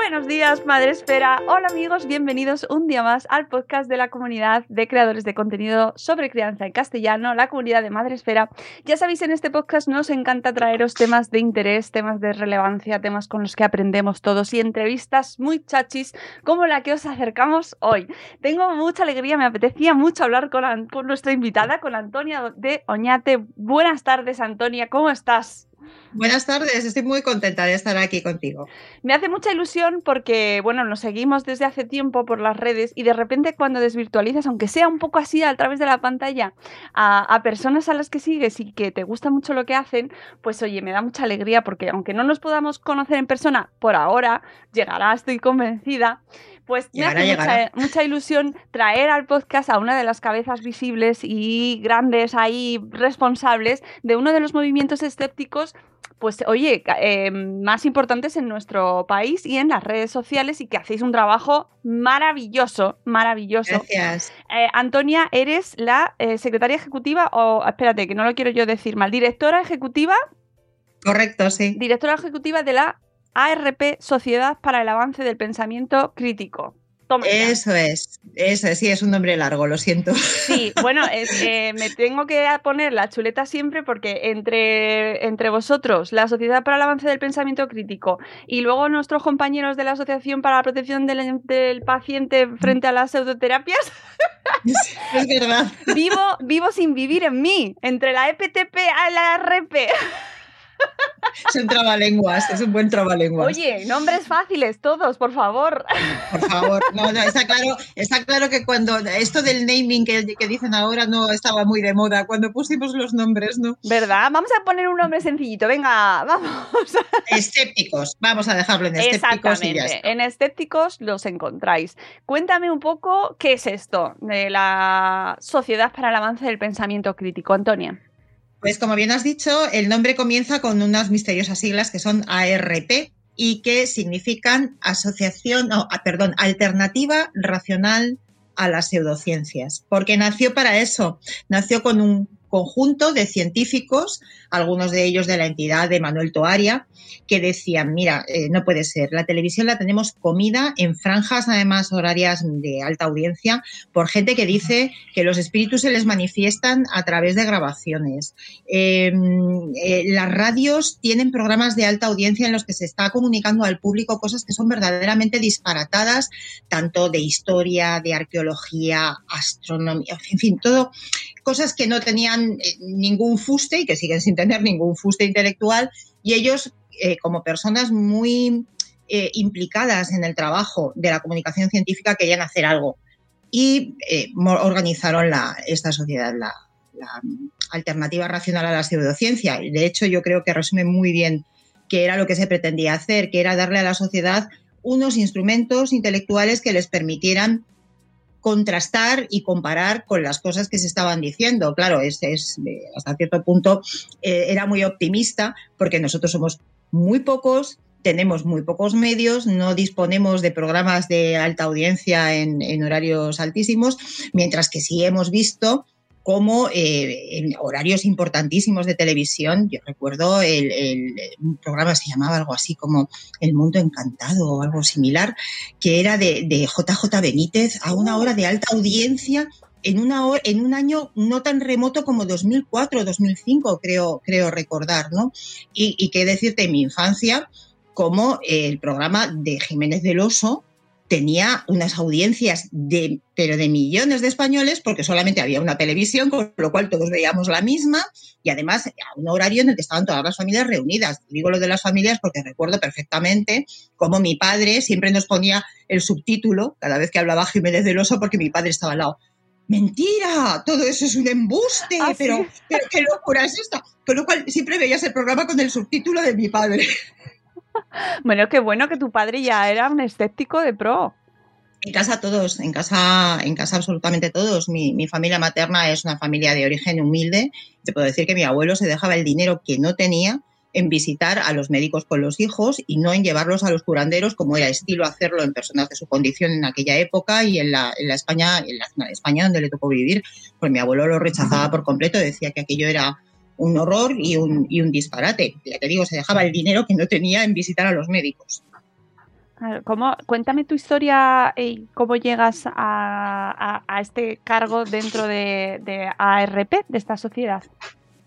Buenos días, Madre Esfera. Hola amigos, bienvenidos un día más al podcast de la comunidad de creadores de contenido sobre crianza en castellano, la comunidad de Madre Esfera. Ya sabéis, en este podcast nos encanta traeros temas de interés, temas de relevancia, temas con los que aprendemos todos y entrevistas muy chachis como la que os acercamos hoy. Tengo mucha alegría, me apetecía mucho hablar con, con nuestra invitada, con Antonia de Oñate. Buenas tardes, Antonia, ¿cómo estás? Buenas tardes, estoy muy contenta de estar aquí contigo. Me hace mucha ilusión porque, bueno, nos seguimos desde hace tiempo por las redes y de repente cuando desvirtualizas, aunque sea un poco así a través de la pantalla, a, a personas a las que sigues y que te gusta mucho lo que hacen, pues oye, me da mucha alegría porque aunque no nos podamos conocer en persona por ahora, llegará, estoy convencida. Pues me Llegará, hace mucha, mucha ilusión traer al podcast a una de las cabezas visibles y grandes ahí responsables de uno de los movimientos escépticos pues oye, eh, más importantes en nuestro país y en las redes sociales y que hacéis un trabajo maravilloso, maravilloso. Gracias. Eh, Antonia, eres la eh, secretaria ejecutiva o, espérate, que no lo quiero yo decir mal, directora ejecutiva, Correcto, sí. directora ejecutiva de la ARP, Sociedad para el Avance del Pensamiento Crítico. Toma ya. Eso es, eso es, sí, es un nombre largo, lo siento. Sí, bueno, es, eh, me tengo que poner la chuleta siempre porque entre, entre vosotros, la Sociedad para el Avance del Pensamiento Crítico y luego nuestros compañeros de la Asociación para la Protección del, del Paciente frente a las pseudoterapias, Es verdad. vivo, vivo sin vivir en mí, entre la EPTP y la RP. Es un trabalenguas, es un buen trabalenguas. Oye, nombres fáciles todos, por favor. Por favor, no, no, está claro, está claro que cuando esto del naming que, que dicen ahora no estaba muy de moda, cuando pusimos los nombres, ¿no? ¿Verdad? Vamos a poner un nombre sencillito, venga, vamos. Escépticos, vamos a dejarlo en escépticos y ya Exactamente. está. En escépticos los encontráis. Cuéntame un poco qué es esto de la Sociedad para el Avance del Pensamiento Crítico, Antonia. Pues como bien has dicho, el nombre comienza con unas misteriosas siglas que son ARP y que significan asociación, no, ah, perdón, alternativa racional a las pseudociencias, porque nació para eso, nació con un conjunto de científicos, algunos de ellos de la entidad de Manuel Toaria, que decían, mira, eh, no puede ser, la televisión la tenemos comida en franjas además horarias de alta audiencia por gente que dice que los espíritus se les manifiestan a través de grabaciones. Eh, eh, las radios tienen programas de alta audiencia en los que se está comunicando al público cosas que son verdaderamente disparatadas, tanto de historia, de arqueología, astronomía, en fin, todo cosas que no tenían eh, ningún fuste y que siguen sin tener ningún fuste intelectual y ellos eh, como personas muy eh, implicadas en el trabajo de la comunicación científica querían hacer algo y organizaron la, esta sociedad, la, la alternativa racional a la pseudociencia. De hecho, yo creo que resume muy bien qué era lo que se pretendía hacer, que era darle a la sociedad unos instrumentos intelectuales que les permitieran contrastar y comparar con las cosas que se estaban diciendo. Claro, eh, hasta cierto punto eh, era muy optimista porque nosotros somos muy pocos, tenemos muy pocos medios, no disponemos de programas de alta audiencia en, en horarios altísimos, mientras que sí hemos visto cómo eh, en horarios importantísimos de televisión, yo recuerdo el, el- un programa se llamaba algo así como El Mundo Encantado o algo similar, que era de, de JJ Benítez a una hora de alta audiencia en, una, en un año no tan remoto como 2004, 2005, creo, creo recordar, ¿no? Y, y qué decirte, en mi infancia, como el programa de Jiménez del Oso, tenía unas audiencias de, pero de millones de españoles, porque solamente había una televisión, con lo cual todos veíamos la misma, y además a un horario en el que estaban todas las familias reunidas. Digo lo de las familias porque recuerdo perfectamente cómo mi padre siempre nos ponía el subtítulo cada vez que hablaba Jiménez del Oso, porque mi padre estaba al lado. Mentira, todo eso es un embuste, ¿Ah, pero, sí? pero qué locura es esta. Con lo cual siempre veías el programa con el subtítulo de mi padre. Bueno, qué bueno que tu padre ya era un escéptico de pro. En casa todos, en casa, en casa absolutamente todos. Mi, mi, familia materna es una familia de origen humilde. Te puedo decir que mi abuelo se dejaba el dinero que no tenía en visitar a los médicos con los hijos y no en llevarlos a los curanderos, como era estilo hacerlo en personas de su condición en aquella época y en la, en la España, en la zona de España donde le tocó vivir. Pues mi abuelo lo rechazaba por completo, decía que aquello era un horror y un, y un disparate. Ya te digo, se dejaba el dinero que no tenía en visitar a los médicos. ¿Cómo, cuéntame tu historia y cómo llegas a, a, este cargo dentro de, de, ARP, de esta sociedad.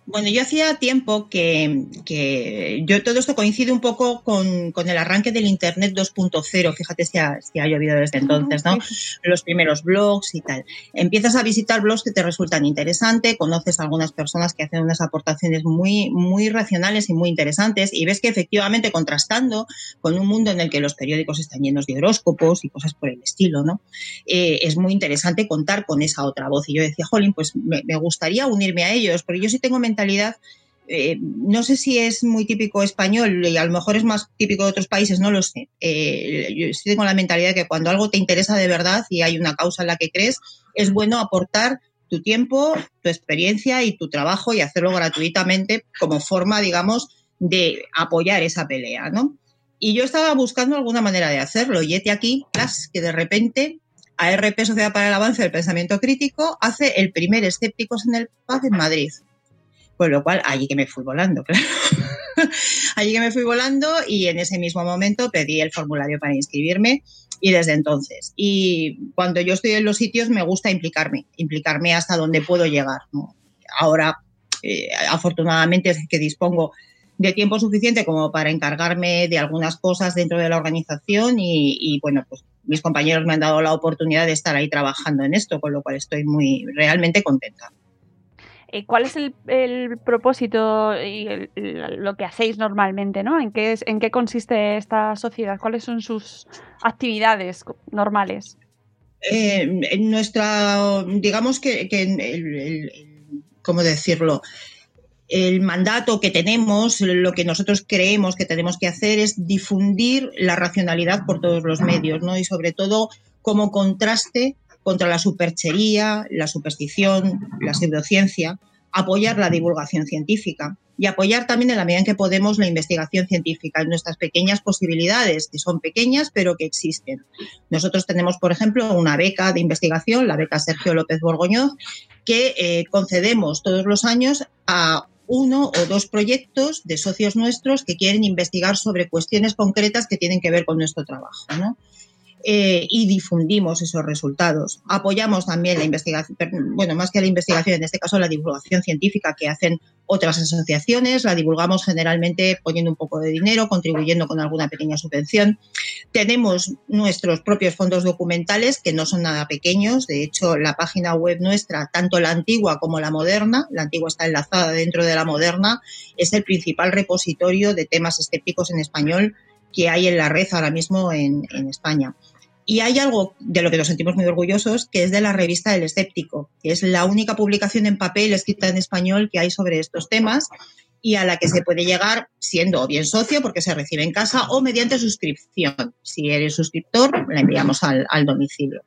Bueno, yo hacía tiempo que, que, yo todo esto coincide un poco con, con el arranque del Internet 2.0, fíjate si ha, si ha, llovido desde entonces, ¿no? Los primeros blogs y tal. Empiezas a visitar blogs que te resultan interesantes, conoces a algunas personas que hacen unas aportaciones muy, muy racionales y muy interesantes y ves que efectivamente contrastando con un mundo en el que los periódicos están llenos de horóscopos y cosas por el estilo, ¿no? Eh, es muy interesante contar con esa otra voz. Y yo decía, jolín, pues me, me gustaría unirme a ellos, porque yo sí tengo mentalidad eh, no sé si es muy típico español y a lo mejor es más típico de otros países, no lo sé. Eh, yo sí tengo la mentalidad de que cuando algo te interesa de verdad y hay una causa en la que crees, es bueno aportar tu tiempo, tu experiencia y tu trabajo y hacerlo gratuitamente como forma, digamos, de apoyar esa pelea, ¿no? Y yo estaba buscando alguna manera de hacerlo y este aquí, que de repente ARP Sociedad para el Avance del Pensamiento Crítico hace el primer Escépticos en el Paz en Madrid. Con lo cual, allí que me fui volando, claro. allí que me fui volando y en ese mismo momento pedí el formulario para inscribirme y desde entonces. Y cuando yo estoy en los sitios me gusta implicarme, implicarme hasta donde puedo llegar. Ahora, eh, afortunadamente, es que dispongo de tiempo suficiente como para encargarme de algunas cosas dentro de la organización y, y, bueno, pues mis compañeros me han dado la oportunidad de estar ahí trabajando en esto, con lo cual estoy muy realmente contenta. Eh, ¿Cuál es el, propósito y lo que hacéis normalmente? ¿no? ¿En, qué es, ¿En qué consiste esta sociedad? ¿Cuáles son sus actividades normales? Eh, en nuestra, digamos que, que el, ¿cómo decirlo? el mandato que tenemos, lo que nosotros creemos que tenemos que hacer es difundir la racionalidad por todos los medios, ¿no? Y sobre todo como contraste contra la superchería, la superstición, la pseudociencia, apoyar la divulgación científica y apoyar también en la medida en que podemos la investigación científica en nuestras pequeñas posibilidades, que son pequeñas pero que existen. Nosotros tenemos, por ejemplo, una beca de investigación, la beca Sergio López Borgoñoz, que eh, concedemos todos los años a uno o dos proyectos de socios nuestros que quieren investigar sobre cuestiones concretas que tienen que ver con nuestro trabajo. ¿no? Eh, y difundimos esos resultados. Apoyamos también la investigación, bueno, más que la investigación, en este caso la divulgación científica que hacen otras asociaciones, la divulgamos generalmente poniendo un poco de dinero, contribuyendo con alguna pequeña subvención. Tenemos nuestros propios fondos documentales que no son nada pequeños, de hecho la página web nuestra, tanto la antigua como la moderna, la antigua está enlazada dentro de la moderna, es el principal repositorio de temas escépticos en español que hay en la red ahora mismo en, en España. Y hay algo de lo que nos sentimos muy orgullosos, que es de la revista El Escéptico, que es la única publicación en papel escrita en español que hay sobre estos temas y a la que se puede llegar siendo bien socio, porque se recibe en casa, o mediante suscripción. Si eres suscriptor, la enviamos al, al domicilio.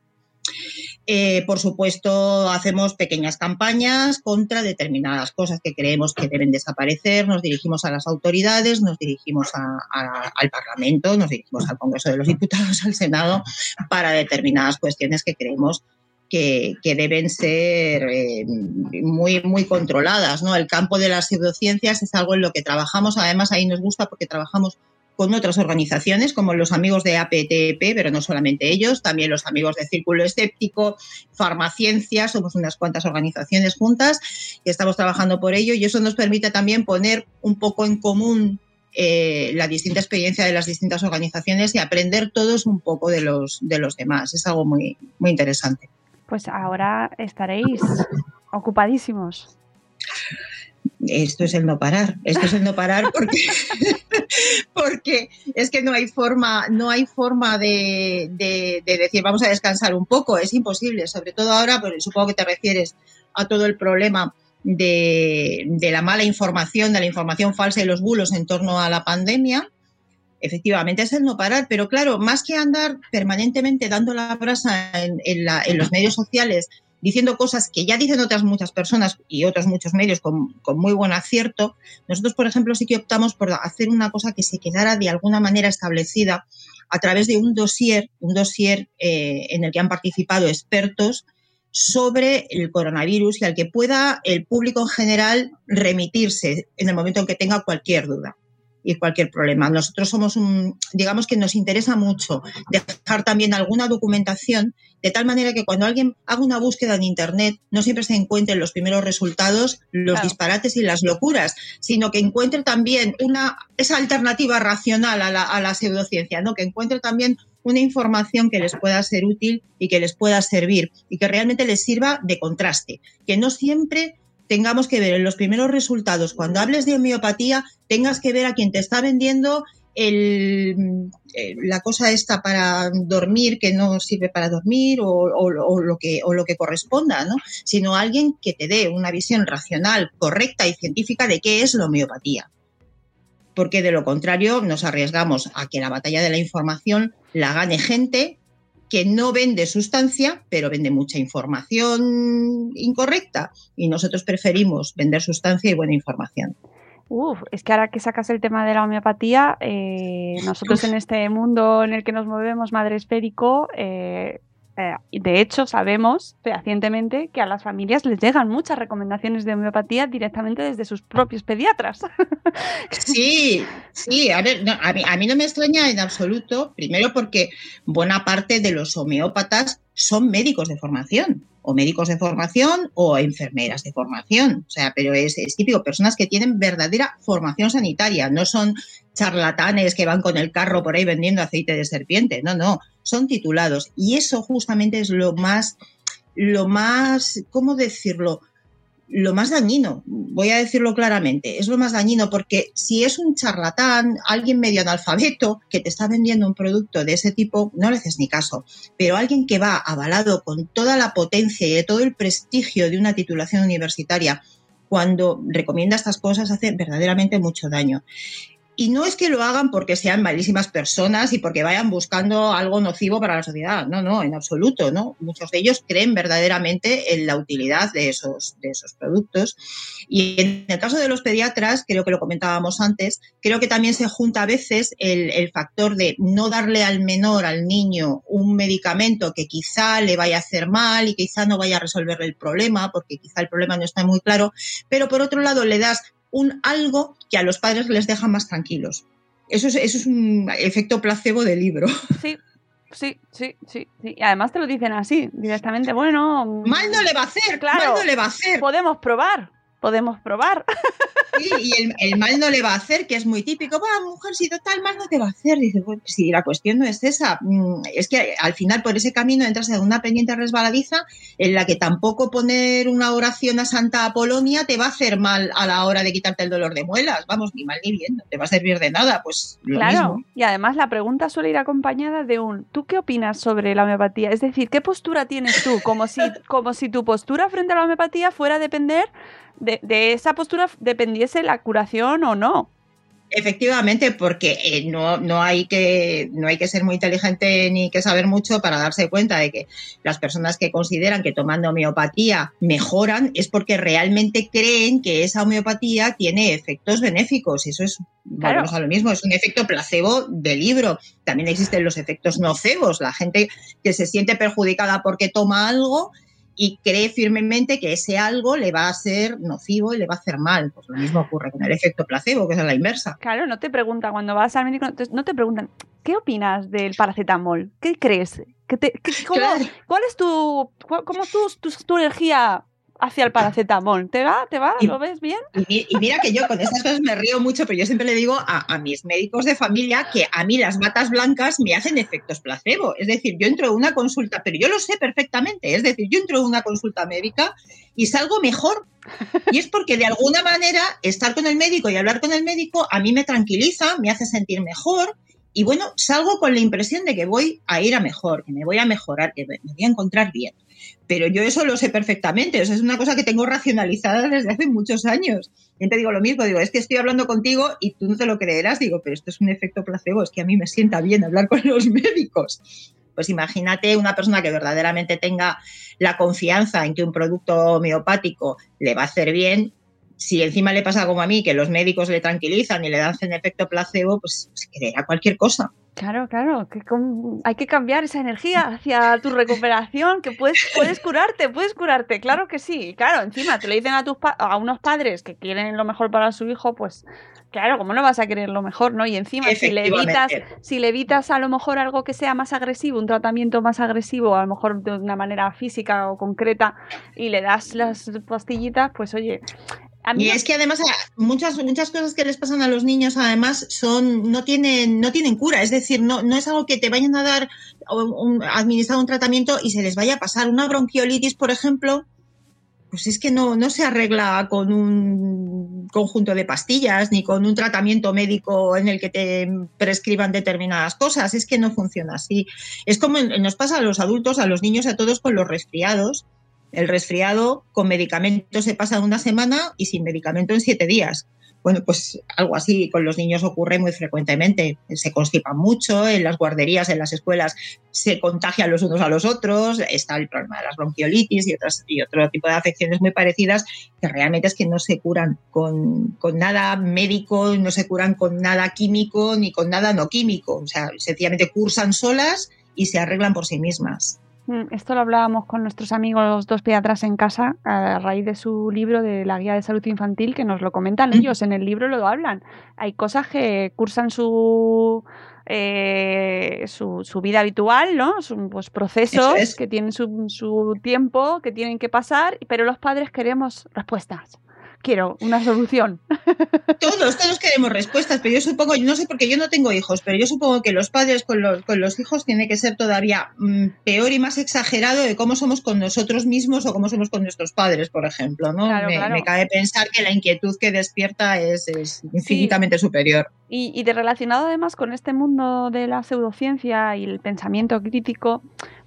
Eh, por supuesto, hacemos pequeñas campañas contra determinadas cosas que creemos que deben desaparecer. Nos dirigimos a las autoridades, nos dirigimos al Parlamento, nos dirigimos al Congreso de los Diputados, al Senado, para determinadas cuestiones que creemos que, que deben ser eh, muy, muy controladas. ¿no? El campo de las pseudociencias es algo en lo que trabajamos. Además, ahí nos gusta porque trabajamos con otras organizaciones como los amigos de APTP, pero no solamente ellos, también los amigos de Círculo Escéptico, Farmaciencia, somos unas cuantas organizaciones juntas y estamos trabajando por ello y eso nos permite también poner un poco en común eh, la distinta experiencia de las distintas organizaciones y aprender todos un poco de los, de los demás. Es algo muy, muy interesante. Pues ahora estaréis ocupadísimos. Esto es el no parar, esto es el no parar porque, porque es que no hay forma, no hay forma de, decir vamos a descansar un poco, es imposible, sobre todo ahora, pues supongo que te refieres a todo el problema de, de, la mala información, de la información falsa y los bulos en torno a la pandemia. Efectivamente, es el no parar, pero claro, más que andar permanentemente dando la brasa en, en los medios sociales diciendo cosas que ya dicen otras muchas personas y otros muchos medios con, muy buen acierto, nosotros, por ejemplo, sí que optamos por hacer una cosa que se quedara de alguna manera establecida a través de un dossier, un dossier eh, en el que han participado expertos sobre el coronavirus y al que pueda el público en general remitirse en el momento en que tenga cualquier duda y cualquier problema. Nosotros somos un, digamos que nos interesa mucho dejar también alguna documentación de tal manera que cuando alguien haga una búsqueda en Internet no siempre se encuentren los primeros resultados, los disparates y las locuras, sino que encuentre también una, esa alternativa racional a la, a la pseudociencia, ¿no? que encuentre también una información que les pueda ser útil y que les pueda servir y que realmente les sirva de contraste, que no siempre tengamos que ver en los primeros resultados, cuando hables de homeopatía, tengas que ver a quien te está vendiendo eh, la cosa esta para dormir que no sirve para dormir o, lo, que, o lo que corresponda, ¿no? sino alguien que te dé una visión racional, correcta y científica de qué es la homeopatía. Porque de lo contrario nos arriesgamos a que la batalla de la información la gane gente que no vende sustancia, pero vende mucha información incorrecta. Y nosotros preferimos vender sustancia y buena información. Uf, es que ahora que sacas el tema de la homeopatía, eh, nosotros en este mundo en el que nos movemos, madre esférico, eh, eh, de hecho, sabemos fehacientemente que a las familias les llegan muchas recomendaciones de homeopatía directamente desde sus propios pediatras. Sí, sí, a ver, a, mí, a no me extraña en absoluto, primero porque buena parte de los homeópatas son médicos de formación, o médicos de formación o enfermeras de formación. O sea, pero es, es, típico, personas que tienen verdadera formación sanitaria, no son charlatanes que van con el carro por ahí vendiendo aceite de serpiente, no, no, son titulados. Y eso justamente es lo más, lo más, ¿cómo decirlo? Lo más dañino, voy a decirlo claramente, es lo más dañino porque si es un charlatán, alguien medio analfabeto que te está vendiendo un producto de ese tipo, no le haces ni caso. Pero alguien que va avalado con toda la potencia y todo el prestigio de una titulación universitaria, cuando recomienda estas cosas hace verdaderamente mucho daño. Y no es que lo hagan porque sean malísimas personas y porque vayan buscando algo nocivo para la sociedad. No, no, en absoluto, ¿no? Muchos de ellos creen verdaderamente en la utilidad de esos, de esos productos. Y en el caso de los pediatras, creo que lo comentábamos antes, creo que también se junta a veces el, el factor de no darle al menor, al niño, un medicamento que quizá le vaya a hacer mal y quizá no vaya a resolverle el problema, porque quizá el problema no está muy claro, pero por otro lado le das un algo que a los padres les deja más tranquilos. Eso es, eso es un efecto placebo del libro. Sí, sí, sí, sí, Y además te lo dicen así, directamente, bueno... Mal no le va a hacer, claro, mal no le va a hacer. Podemos probar podemos probar. Sí, y el, mal no le va a hacer, que es muy típico. Va, mujer, si total mal no te va a hacer. Dice, bueno, si la cuestión no es esa, mm, es que al final por ese camino entras en una pendiente resbaladiza en la que tampoco poner una oración a Santa Apolonia te va a hacer mal a la hora de quitarte el dolor de muelas. Vamos, ni mal ni bien, no te va a servir de nada. Pues claro, y además la pregunta suele ir acompañada de un ¿tú qué opinas sobre la homeopatía? Es decir, ¿qué postura tienes tú? Como si, como si tu postura frente a la homeopatía fuera a depender de, esa postura dependiese la curación o no. Efectivamente, porque eh, no, no, hay que, no hay que ser muy inteligente ni que saber mucho para darse cuenta de que las personas que consideran que tomando homeopatía mejoran es porque realmente creen que esa homeopatía tiene efectos benéficos. Eso es, vamos a lo mismo, es un efecto placebo de libro. También existen los efectos nocebos, la gente que se siente perjudicada porque toma algo y cree firmemente que ese algo le va a ser nocivo y le va a hacer mal. Pues lo mismo ocurre con el efecto placebo, que es la inversa. Claro, no te preguntan cuando vas al médico, no te preguntan, ¿qué opinas del paracetamol? ¿Qué crees? ¿Cuál es tu, cómo tu, tu energía hacia el paracetamol. ¿Te va? ¿Te va? ¿Lo ves bien? Y, mira que yo con estas cosas me río mucho, pero yo siempre le digo a, mis médicos de familia que a mí las batas blancas me hacen efectos placebo. Es decir, yo entro en una consulta, pero yo lo sé perfectamente. Es decir, yo entro en una consulta médica y salgo mejor. Y es porque de alguna manera estar con el médico y hablar con el médico a mí me tranquiliza, me hace sentir mejor. Y bueno, salgo con la impresión de que voy a ir a mejor, que me voy a mejorar, que me voy a encontrar bien. Pero yo eso lo sé perfectamente, es una cosa que tengo racionalizada desde hace muchos años. Siempre digo lo mismo, digo, es que estoy hablando contigo y tú no te lo creerás, digo, pero esto es un efecto placebo, es que a mí me sienta bien hablar con los médicos. Pues imagínate una persona que verdaderamente tenga la confianza en que un producto homeopático le va a hacer bien, si encima le pasa como a mí, que los médicos le tranquilizan y le dan efecto placebo, pues, pues creerá cualquier cosa. Claro, claro, que hay que cambiar esa energía hacia tu recuperación, que puedes, puedes curarte, puedes curarte, claro que sí, claro, encima te lo dicen a, tus a unos padres que quieren lo mejor para su hijo, pues claro, ¿cómo no vas a querer lo mejor, no? Y encima, si le evitas, si le evitas a lo mejor algo que sea más agresivo, un tratamiento más agresivo, a lo mejor de una manera física o concreta, y le das las pastillitas, pues oye, y es que además muchas, muchas cosas que les pasan a los niños además son, no tienen, no tienen cura, es decir, no, no es algo que te vayan a dar un, administrar un tratamiento y se les vaya a pasar. Una bronquiolitis, por ejemplo, pues es que no, no se arregla con un conjunto de pastillas ni con un tratamiento médico en el que te prescriban determinadas cosas, es que no funciona así. Es como nos pasa a los adultos, a los niños, a todos con los resfriados el resfriado con medicamento se pasa una semana y sin medicamento en siete días. Bueno, pues algo así con los niños ocurre muy frecuentemente. Se constipan mucho, en las guarderías, en las escuelas se contagian los unos a los otros, está el problema de las bronquiolitis y, otras, y otro tipo de afecciones muy parecidas que realmente es que no se curan con, con nada médico, no se curan con nada químico ni con nada no químico. O sea, sencillamente cursan solas y se arreglan por sí mismas. Mm, esto lo hablábamos con nuestros amigos dos pediatras en casa a raíz de su libro de la guía de salud infantil que nos lo comentan ellos. En el libro lo hablan. Hay cosas que cursan su, eh, su, vida habitual, ¿no? pues procesos que tienen su, su tiempo, que tienen que pasar, pero los padres queremos respuestas quiero una solución. Todos, todos queremos respuestas, pero yo supongo, no sé porque yo no tengo hijos, pero yo supongo que los padres con los, con los hijos tiene que ser todavía mm, peor y más exagerado de cómo somos con nosotros mismos o cómo somos con nuestros padres, por ejemplo, ¿no? me, cabe pensar que la inquietud que despierta es, infinitamente superior. Y, y de relacionado además con este mundo de la pseudociencia y el pensamiento crítico,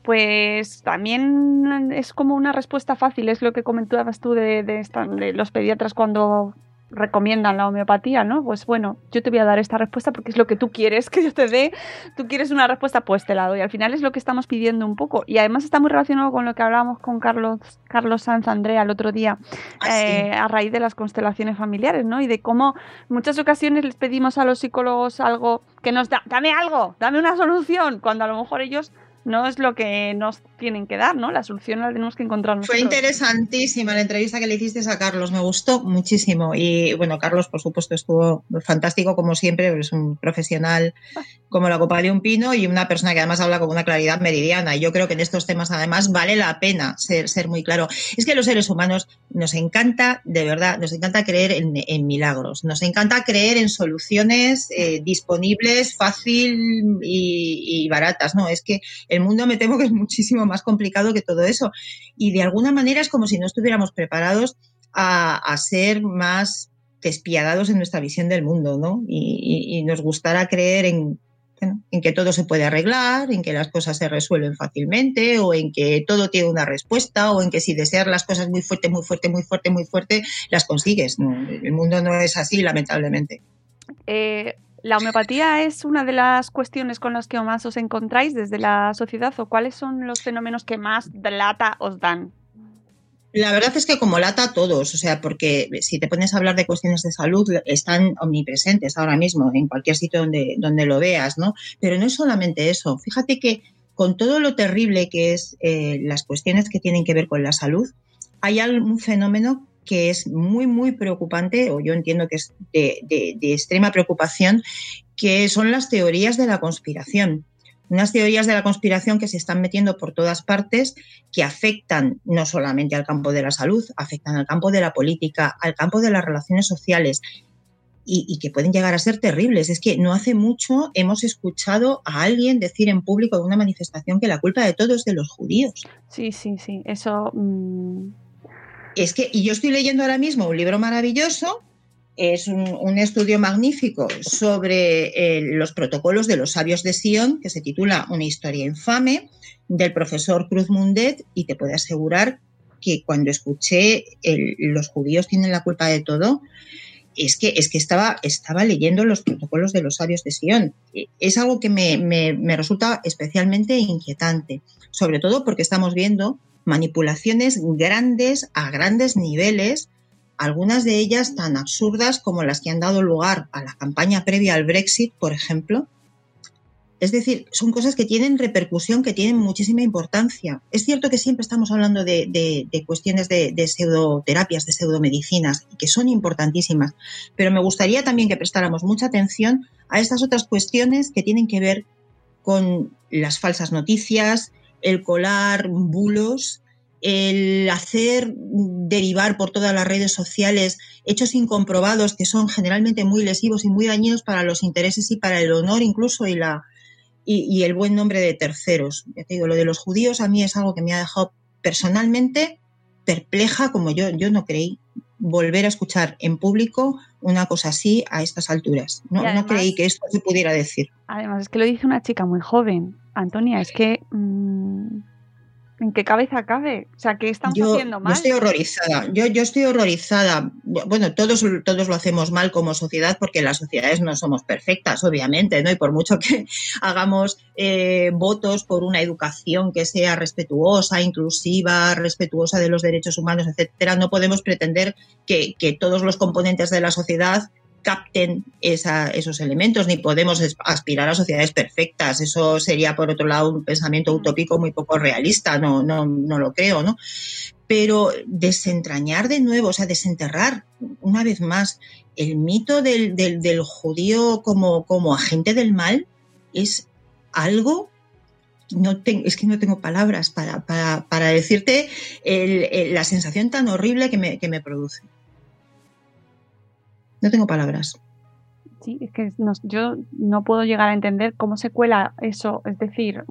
pues también es como una respuesta fácil, es lo que comentabas tú de, de, los pediatras cuando recomiendan la homeopatía, ¿no? Pues bueno, yo te voy a dar esta respuesta porque es lo que tú quieres que yo te dé. Tú quieres una respuesta, pues te la doy. Al final es lo que estamos pidiendo un poco. Y además está muy relacionado con lo que hablábamos con Carlos, Carlos Sanz Andrea el otro día, ah, eh, a raíz de las constelaciones familiares, ¿no? Y de cómo en muchas ocasiones les pedimos a los psicólogos algo que nos da, dame algo, dame una solución, cuando a lo mejor ellos no es lo que nos tienen que dar, ¿no? La solución la tenemos que encontrar nosotros. Fue interesantísima la entrevista que le hiciste a Carlos, me gustó muchísimo. Y bueno, Carlos, por supuesto, estuvo fantástico como siempre, es un profesional como la copa de un pino y una persona que además habla con una claridad meridiana. Y yo creo que en estos temas además vale la pena ser, ser muy claro. Es que los seres humanos nos encanta, de verdad, nos encanta creer en, milagros, nos encanta creer en soluciones eh, disponibles, fácil y, y, baratas, ¿no? Es que el mundo me temo que es muchísimo más complicado que todo eso. Y de alguna manera es como si no estuviéramos preparados a, ser más despiadados en nuestra visión del mundo, ¿no? Y, nos gustará creer en, que todo se puede arreglar, en que las cosas se resuelven fácilmente, o en que todo tiene una respuesta, o en que si deseas las cosas muy fuerte, muy fuerte, muy fuerte, muy fuerte, las consigues. el mundo no es así, lamentablemente. Eh, ¿La homeopatía es una de las cuestiones con las que más os encontráis desde la sociedad o cuáles son los fenómenos que más lata os dan? La verdad es que como lata todos, o sea, porque si te pones a hablar de cuestiones de salud, están omnipresentes ahora mismo en cualquier sitio donde, donde lo veas, ¿no? Pero no es solamente eso. Fíjate que con todo lo terrible que es eh, las cuestiones que tienen que ver con la salud, hay algún fenómeno que es muy, muy preocupante, o yo entiendo que es de, de extrema preocupación, que son las teorías de la conspiración unas teorías de la conspiración que se están metiendo por todas partes, que afectan no solamente al campo de la salud, afectan al campo de la política, al campo de las relaciones sociales y, que pueden llegar a ser terribles. Es que no hace mucho hemos escuchado a alguien decir en público en una manifestación que la culpa de todo es de los judíos. Sí, sí, sí, eso... Mm. Es que, y yo estoy leyendo ahora mismo un libro maravilloso es un, estudio magnífico sobre eh, los protocolos de los sabios de Sion, que se titula Una historia infame, del profesor Cruz Mundet, y te puedo asegurar que cuando escuché los judíos tienen la culpa de todo, es que, es que estaba, estaba leyendo los protocolos de los sabios de Sion. Es algo que me, me resulta especialmente inquietante, sobre todo porque estamos viendo manipulaciones grandes a grandes niveles algunas de ellas tan absurdas como las que han dado lugar a la campaña previa al Brexit, por ejemplo. Es decir, son cosas que tienen repercusión, que tienen muchísima importancia. Es cierto que siempre estamos hablando de, cuestiones de, de, pseudoterapias, de pseudomedicinas, que son importantísimas, pero me gustaría también que prestáramos mucha atención a estas otras cuestiones que tienen que ver con las falsas noticias, el colar bulos, el hacer derivar por todas las redes sociales hechos incomprobados que son generalmente muy lesivos y muy dañinos para los intereses y para el honor incluso y la y, el buen nombre de terceros. Ya te digo, lo de los judíos a mí es algo que me ha dejado personalmente perpleja, como yo, yo no creí volver a escuchar en público una cosa así a estas alturas. No, no creí que esto se pudiera decir. Además, es que lo dice una chica muy joven. Antonia, es que mm, ¿En qué cabeza cabe? O sea, ¿qué estamos haciendo mal? Yo estoy horrorizada. Yo, yo estoy horrorizada. Bueno, todos, todos lo hacemos mal como sociedad porque las sociedades no somos perfectas, obviamente, ¿no? Y por mucho que hagamos eh, votos por una educación que sea respetuosa, inclusiva, respetuosa de los derechos humanos, etcétera, no podemos pretender que, que todos los componentes de la sociedad capten esos elementos, ni podemos aspirar a sociedades perfectas. Eso sería, por otro lado, un pensamiento utópico muy poco realista, no, no, no lo creo, ¿no? Pero desentrañar de nuevo, o sea, desenterrar una vez más el mito del, judío como, como agente del mal es algo no es que no tengo palabras para, para, decirte la sensación tan horrible que me, que me produce. No tengo palabras. Sí, es que yo no puedo llegar a entender cómo se cuela eso, es decir,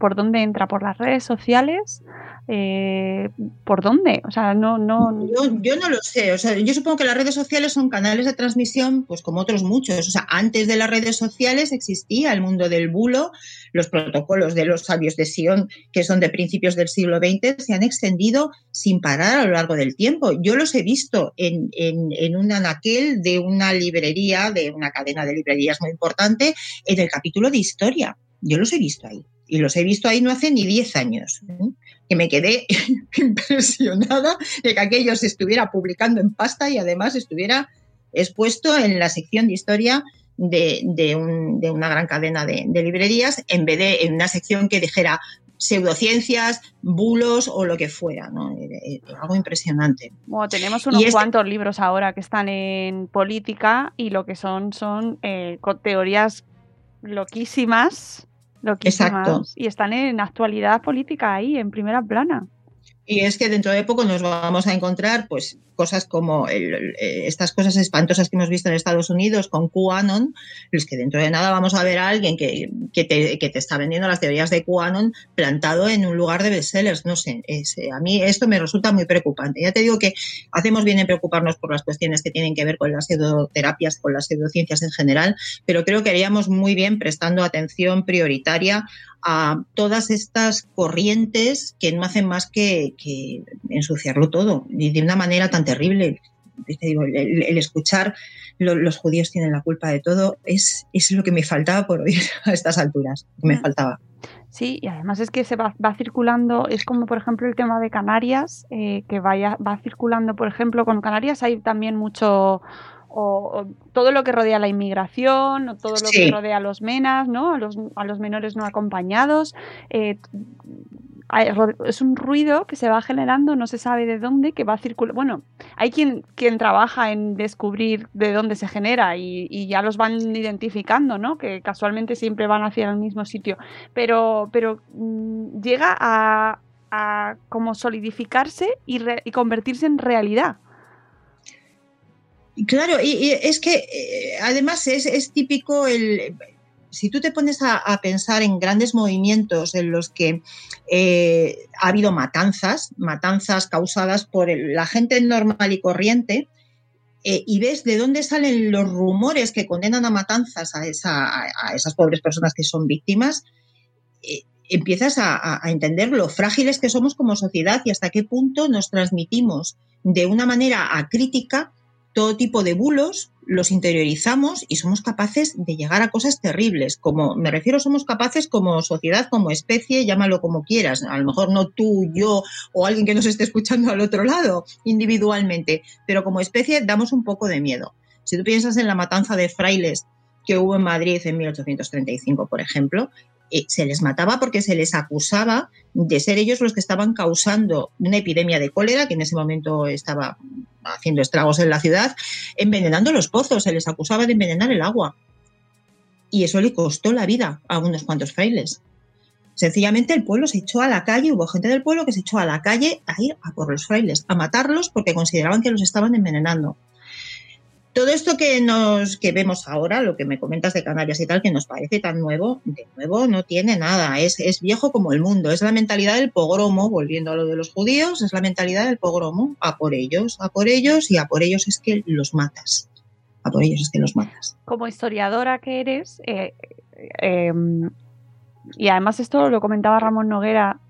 por dónde entra, por las redes sociales, eh, ¿por dónde? O sea, no, no. Yo, no lo sé. O sea, yo supongo que las redes sociales son canales de transmisión, pues como otros muchos. O sea, antes de las redes sociales existía el mundo del bulo, los protocolos de los sabios de Sion, que son de principios del siglo XX, se han extendido sin parar a lo largo del tiempo. Yo los he visto en, en, en un de una librería, de una cadena de librerías muy importante, en el capítulo de historia. Yo los he visto ahí y los he visto ahí no hace ni 10 años, ¿eh? que me quedé impresionada de que aquello se estuviera publicando en pasta y además estuviera expuesto en la sección de historia de, una gran cadena de, librerías, en vez de en una sección que dijera pseudociencias, bulos o lo que fuera, ¿no? Eh, eh, algo impresionante. Bueno, tenemos unos cuantos libros ahora que están en política y lo que son son teorías loquísimas Exacto. Y están en actualidad política ahí, en primera plana. Y es que dentro de poco nos vamos a encontrar, pues, cosas como eh, estas cosas espantosas que hemos visto en Estados Unidos con QAnon, es que dentro de nada vamos a ver a alguien que, que, te, que te, está vendiendo las teorías de QAnon plantado en un lugar de bestsellers. No sé, eh, a mí esto me resulta muy preocupante. Ya te digo que hacemos bien en preocuparnos por las cuestiones que tienen que ver con las pseudoterapias, con las pseudociencias en general, pero creo que haríamos muy bien prestando atención prioritaria a todas estas corrientes que no hacen más que, que ensuciarlo todo y de una manera tan terrible. el, escuchar los judíos tienen la culpa de todo es, es lo que me faltaba por oír a estas alturas. Me faltaba. Sí, y además es que se va, va circulando, es como por ejemplo el tema de Canarias, eh, que vaya, va circulando, por ejemplo, con Canarias hay también mucho o, todo lo que rodea la inmigración, o todo lo que rodea a los menas, ¿no? A los, a los menores no acompañados. Eh, es un ruido que se va generando, no se sabe de dónde, que va a circular. Bueno, hay quien, quien trabaja en descubrir de dónde se genera y, ya los van identificando, ¿no? Que casualmente siempre van hacia el mismo sitio. Pero, pero mm, llega a, como solidificarse y, convertirse en realidad. Claro, y, es que eh, además es, típico el... Si tú te pones a, pensar en grandes movimientos en los que eh, ha habido matanzas, matanzas causadas por la gente normal y corriente, eh, y ves de dónde salen los rumores que condenan a matanzas a, esas pobres personas que son víctimas, empiezas a, entender lo frágiles que somos como sociedad y hasta qué punto nos transmitimos de una manera acrítica todo tipo de bulos, los interiorizamos y somos capaces de llegar a cosas terribles. Como me refiero, somos capaces como sociedad, como especie, llámalo como quieras. A lo mejor no tú, yo o alguien que nos esté escuchando al otro lado individualmente, pero como especie damos un poco de miedo. Si tú piensas en la matanza de frailes que hubo en Madrid en 1835, por ejemplo, eh, se les mataba porque se les acusaba de ser ellos los que estaban causando una epidemia de cólera que en ese momento estaba haciendo estragos en la ciudad, envenenando los pozos, se les acusaba de envenenar el agua. Y eso le costó la vida a unos cuantos frailes. Sencillamente el pueblo se echó a la calle, hubo gente del pueblo que se echó a la calle a ir a por los frailes, a matarlos porque consideraban que los estaban envenenando. Todo esto que nos que vemos ahora, lo que me comentas de Canarias y tal, que nos parece tan nuevo, de nuevo no tiene nada, es, es viejo como el mundo, es la mentalidad del pogromo, volviendo a lo de los judíos, es la mentalidad del pogromo, a por ellos, a por ellos y a por ellos es que los matas, a por ellos es que los matas. Como historiadora que eres, eh, eh, em, y además esto lo comentaba Ramón Noguera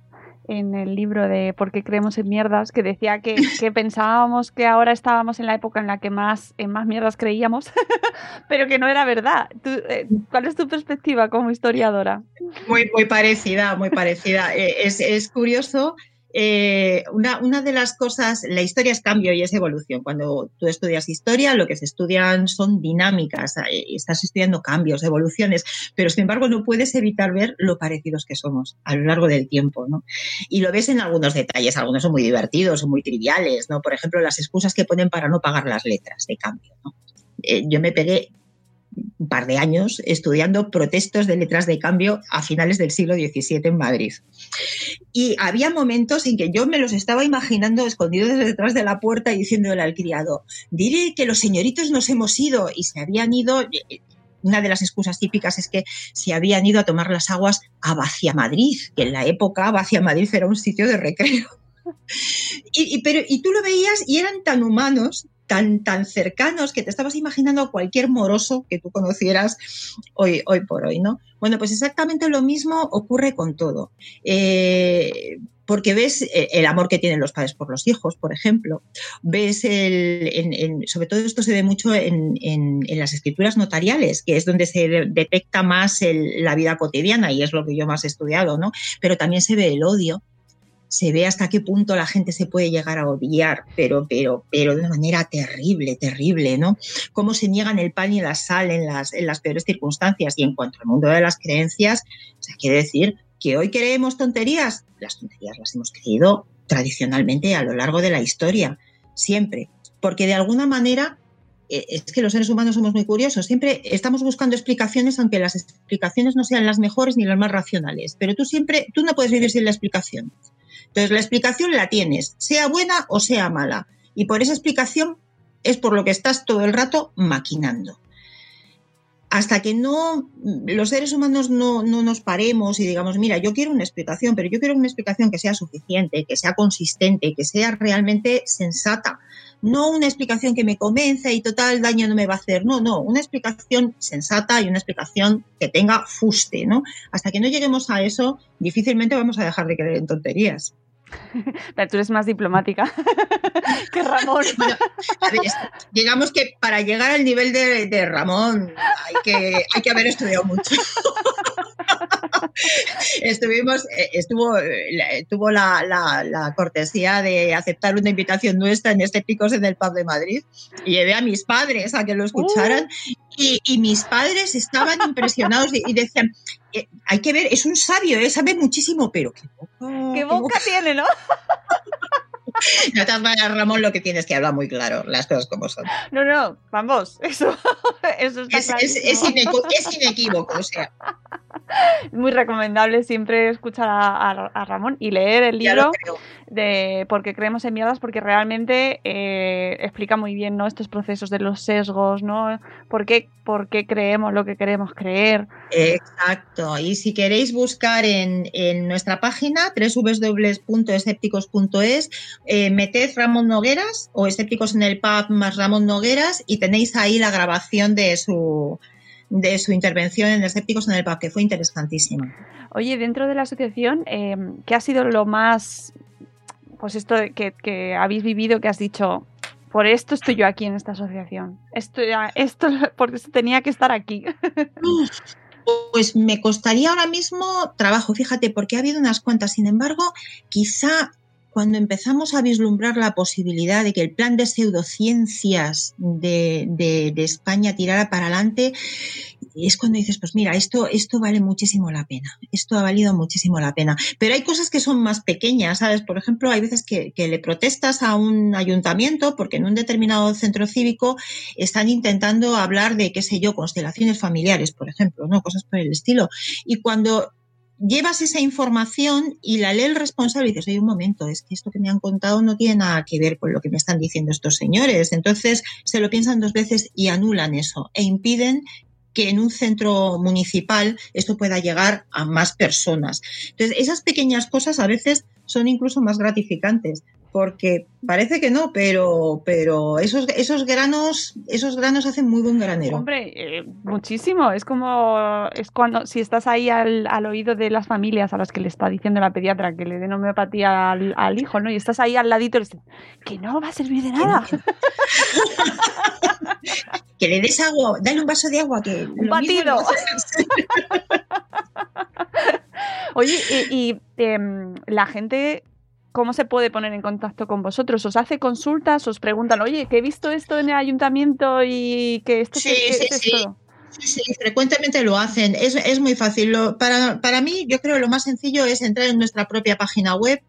en el libro de ¿Por qué creemos en mierdas? que decía que, pensábamos que ahora estábamos en la época en la que más en más mierdas creíamos, pero que no era verdad. Eh, ¿Cuál es tu perspectiva como historiadora? Muy, muy parecida, muy parecida. Eh, es, es curioso eh, una, una, de las cosas, la historia es cambio y es evolución. Cuando tú estudias historia, lo que se estudian son dinámicas, eh, estás estudiando cambios, evoluciones, pero sin embargo no puedes evitar ver lo parecidos que somos a lo largo del tiempo, ¿no? Y lo ves en algunos detalles, algunos son muy divertidos, son muy triviales, ¿no? Por ejemplo, las excusas que ponen para no pagar las letras de cambio. Eh, yo me pegué un par de años estudiando protestos de letras de cambio a finales del siglo XVII en Madrid. Y había momentos en que yo me los estaba imaginando escondidos detrás de la puerta y diciéndole al criado, diré que los señoritos nos hemos ido y se habían ido. Eh, una de las excusas típicas es que se habían ido a tomar las aguas a Vacia Madrid, que en la época Vacia Madrid era un sitio de recreo. Y, pero, y tú lo veías y eran tan humanos tan, tan cercanos que te estabas imaginando a cualquier moroso que tú conocieras hoy, hoy por hoy, ¿no? Bueno, pues exactamente lo mismo ocurre con todo. Eh, porque ves eh, el amor que tienen los padres por los hijos, por ejemplo. Ves el, sobre todo esto se ve mucho en, las escrituras notariales, que es donde se detecta más la vida cotidiana y es lo que yo más he estudiado, ¿no? Pero también se ve el odio, se ve hasta qué punto la gente se puede llegar a odiar, pero, pero, pero de una manera terrible, terrible, ¿no? Cómo se niegan el pan y la sal en las, peores circunstancias. Y en cuanto al mundo de las creencias, o decir que hoy creemos tonterías. Las tonterías las hemos creído tradicionalmente a lo largo de la historia, siempre. Porque de alguna manera eh, es que los seres humanos somos muy curiosos. Siempre estamos buscando explicaciones, aunque las explicaciones no sean las mejores ni las más racionales. Pero tú siempre, tú no puedes vivir sin la explicación. Entonces, la explicación la tienes, sea buena o sea mala. Y por esa explicación es por lo que estás todo el rato maquinando. Hasta que no los seres humanos no, nos paremos y digamos, mira, yo quiero una explicación, pero yo quiero una explicación que sea suficiente, que sea consistente, que sea realmente sensata. No una explicación que me convence y total daño no me va a hacer. No, no, una explicación sensata y una explicación que tenga fuste, ¿no? Hasta que no lleguemos a eso, difícilmente vamos a dejar de creer en tonterías. Tú eres más diplomática que Ramón. digamos que para llegar al nivel de, Ramón hay que, hay que haber estudiado mucho. Estuvimos, eh, estuvo, tuvo la, la, cortesía de aceptar una invitación nuestra en este Picos en el Pub de Madrid y llevé a mis padres a que lo escucharan uh. Y, y, mis padres estaban impresionados y, decían, eh, hay que ver, es un sabio, sabe muchísimo, pero qué boca, ¿Qué boca tiene, ¿no? No te vayas, Ramón, lo que tienes que hablar muy claro, las cosas como son. No, no, vamos, eso, eso está es, es, es, inequívoco, o sea. Muy recomendable siempre escuchar a, Ramón y leer el libro de Porque creemos en mierdas, porque realmente eh, explica muy bien ¿no? estos procesos de los sesgos, ¿no? ¿Por qué, por qué creemos lo que queremos creer? Exacto. Y si queréis buscar en, en nuestra página www.escépticos.es, eh, meted Ramón Nogueras o Escépticos en el Pub más Ramón Nogueras y tenéis ahí la grabación de su de su intervención en Escépticos en el Pub, que fue interesantísima. Oye, dentro de la asociación, eh, ¿qué ha sido lo más, pues esto que, que, habéis vivido, que has dicho, por esto estoy yo aquí en esta asociación? Esto, esto porque tenía que estar aquí. Pues me costaría ahora mismo trabajo, fíjate, porque ha habido unas cuantas. Sin embargo, quizá cuando empezamos a vislumbrar la posibilidad de que el plan de pseudociencias de, de, España tirara para adelante, es cuando dices, pues mira, esto, esto vale muchísimo la pena, esto ha valido muchísimo la pena. Pero hay cosas que son más pequeñas, ¿sabes? Por ejemplo, hay veces que, que le protestas a un ayuntamiento porque en un determinado centro cívico están intentando hablar de, qué sé yo, constelaciones familiares, por ejemplo, ¿no? Cosas por el estilo. Y cuando llevas esa información y la lee el responsable y dices, oye, un momento, es que esto que me han contado no tiene nada que ver con lo que me están diciendo estos señores. Entonces se lo piensan dos veces y anulan eso e impiden que en un centro municipal esto pueda llegar a más personas. Entonces, esas pequeñas cosas a veces son incluso más gratificantes, porque parece que no, pero, pero esos, esos granos, esos granos hacen muy buen granero. Hombre, eh, muchísimo. Es como es cuando si estás ahí al, al, oído de las familias a las que le está diciendo la pediatra que le den homeopatía al, al hijo, ¿no? Y estás ahí al ladito y le dices, que no va a servir de nada. que le des agua, dale un vaso de agua que un batido. Oye, y, em, la gente ¿cómo se puede poner en contacto con vosotros? ¿Os hace consultas? ¿Os preguntan, oye, que he visto esto en el ayuntamiento y que esto sí, sí, sí. Sí, frecuentemente lo hacen. Es, es muy fácil. para, para, mí, yo creo que lo más sencillo es entrar en nuestra propia página web,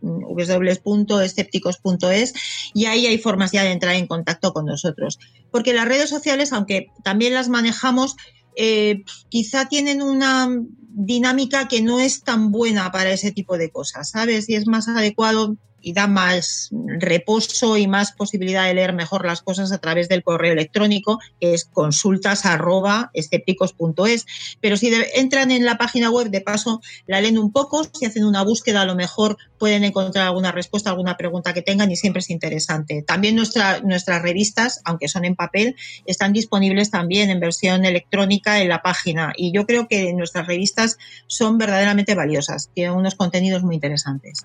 www.escépticos.es, y ahí hay formas ya de entrar en contacto con nosotros. Porque las redes sociales, aunque también las manejamos, eh, quizá tienen una dinámica que no es tan buena para ese tipo de cosas, ¿sabes? Y es más adecuado y da más reposo y más posibilidad de leer mejor las cosas a través del correo electrónico, que es consultas. Pero si entran en la página web, de paso la leen un poco, si hacen una búsqueda, a lo mejor pueden encontrar alguna respuesta, alguna pregunta que tengan y siempre es interesante. También nuestra, nuestras revistas, aunque son en papel, están disponibles también en versión electrónica en la página. Y yo creo que nuestras revistas son verdaderamente valiosas, tienen unos contenidos muy interesantes.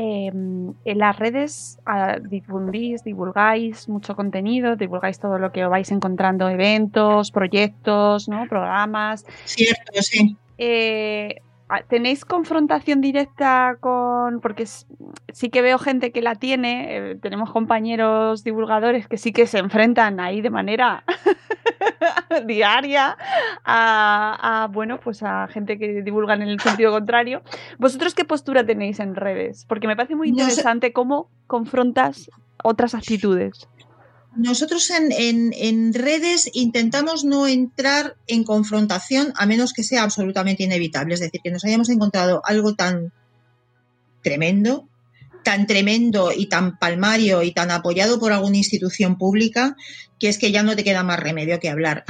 Em, en las redes ah, difundís, divulgáis mucho contenido, divulgáis todo lo que vais encontrando, eventos, proyectos, ¿no? programas. Cierto, sí. Eh, ¿Tenéis confrontación directa con.? Porque sí que veo gente que la tiene, eh, tenemos compañeros divulgadores que sí que se enfrentan ahí de manera diaria a, bueno, pues a gente que divulga en el sentido contrario. ¿Vosotros qué postura tenéis en redes? Porque me parece muy interesante cómo confrontas otras actitudes. Nosotros en, redes intentamos no entrar en confrontación a menos que sea absolutamente inevitable. Es decir, que nos hayamos encontrado algo tan tremendo, tan tremendo y tan palmario y tan apoyado por alguna institución pública que es que ya no te queda más remedio que hablar.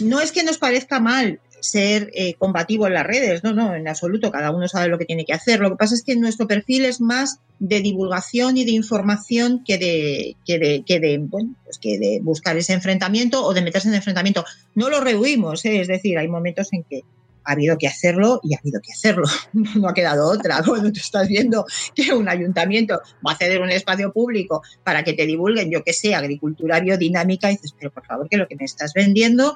No es que nos parezca mal ser eh, combativo en las redes, no, no, en absoluto, cada uno sabe lo que tiene que hacer. Lo que pasa es que nuestro perfil es más de divulgación y de información que de, que de, que de, bueno, pues que de buscar ese enfrentamiento o de meterse en enfrentamiento. No lo rehuimos, ¿eh? es decir, hay momentos en que ha habido que hacerlo y ha habido que hacerlo. No ha quedado otra. Cuando tú estás viendo que un ayuntamiento va a ceder un espacio público para que te divulguen, yo que sé, agricultura biodinámica, y dices, pero por favor, que lo que me estás vendiendo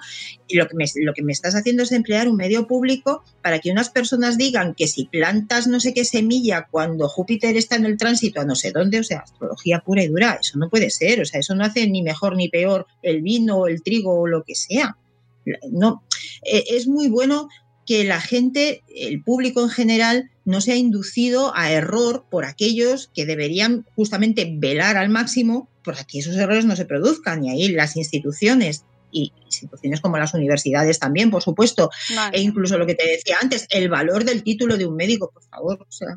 y lo que me, lo que me estás haciendo es emplear un medio público para que unas personas digan que si plantas no sé qué semilla cuando Júpiter está en el tránsito a no sé dónde, o sea, astrología pura y dura, eso no puede ser, o sea, eso no hace ni mejor ni peor el vino, el trigo o lo que sea. No, eh, es muy bueno que la gente, el público en general, no sea inducido a error por aquellos que deberían justamente velar al máximo para que esos errores no se produzcan. Y ahí las instituciones y instituciones como las universidades también, por supuesto, e incluso lo que te decía antes, el valor del título de un médico, por favor, o sea,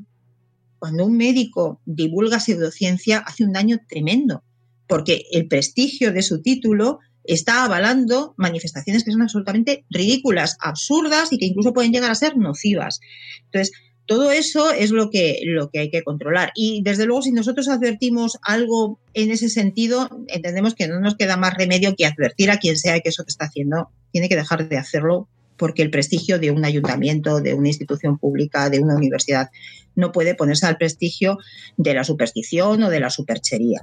cuando un médico divulga pseudociencia hace un daño tremendo, porque el prestigio de su título está avalando manifestaciones que son absolutamente ridículas, absurdas y que incluso pueden llegar a ser nocivas. Entonces, todo eso es lo que, lo que hay que controlar. Y desde luego, si nosotros advertimos algo en ese sentido, entendemos que no nos queda más remedio que advertir a quien sea que eso que está haciendo tiene que dejar de hacerlo porque el prestigio de un ayuntamiento, de una institución pública, de una universidad, no puede ponerse al prestigio de la superstición o de la superchería.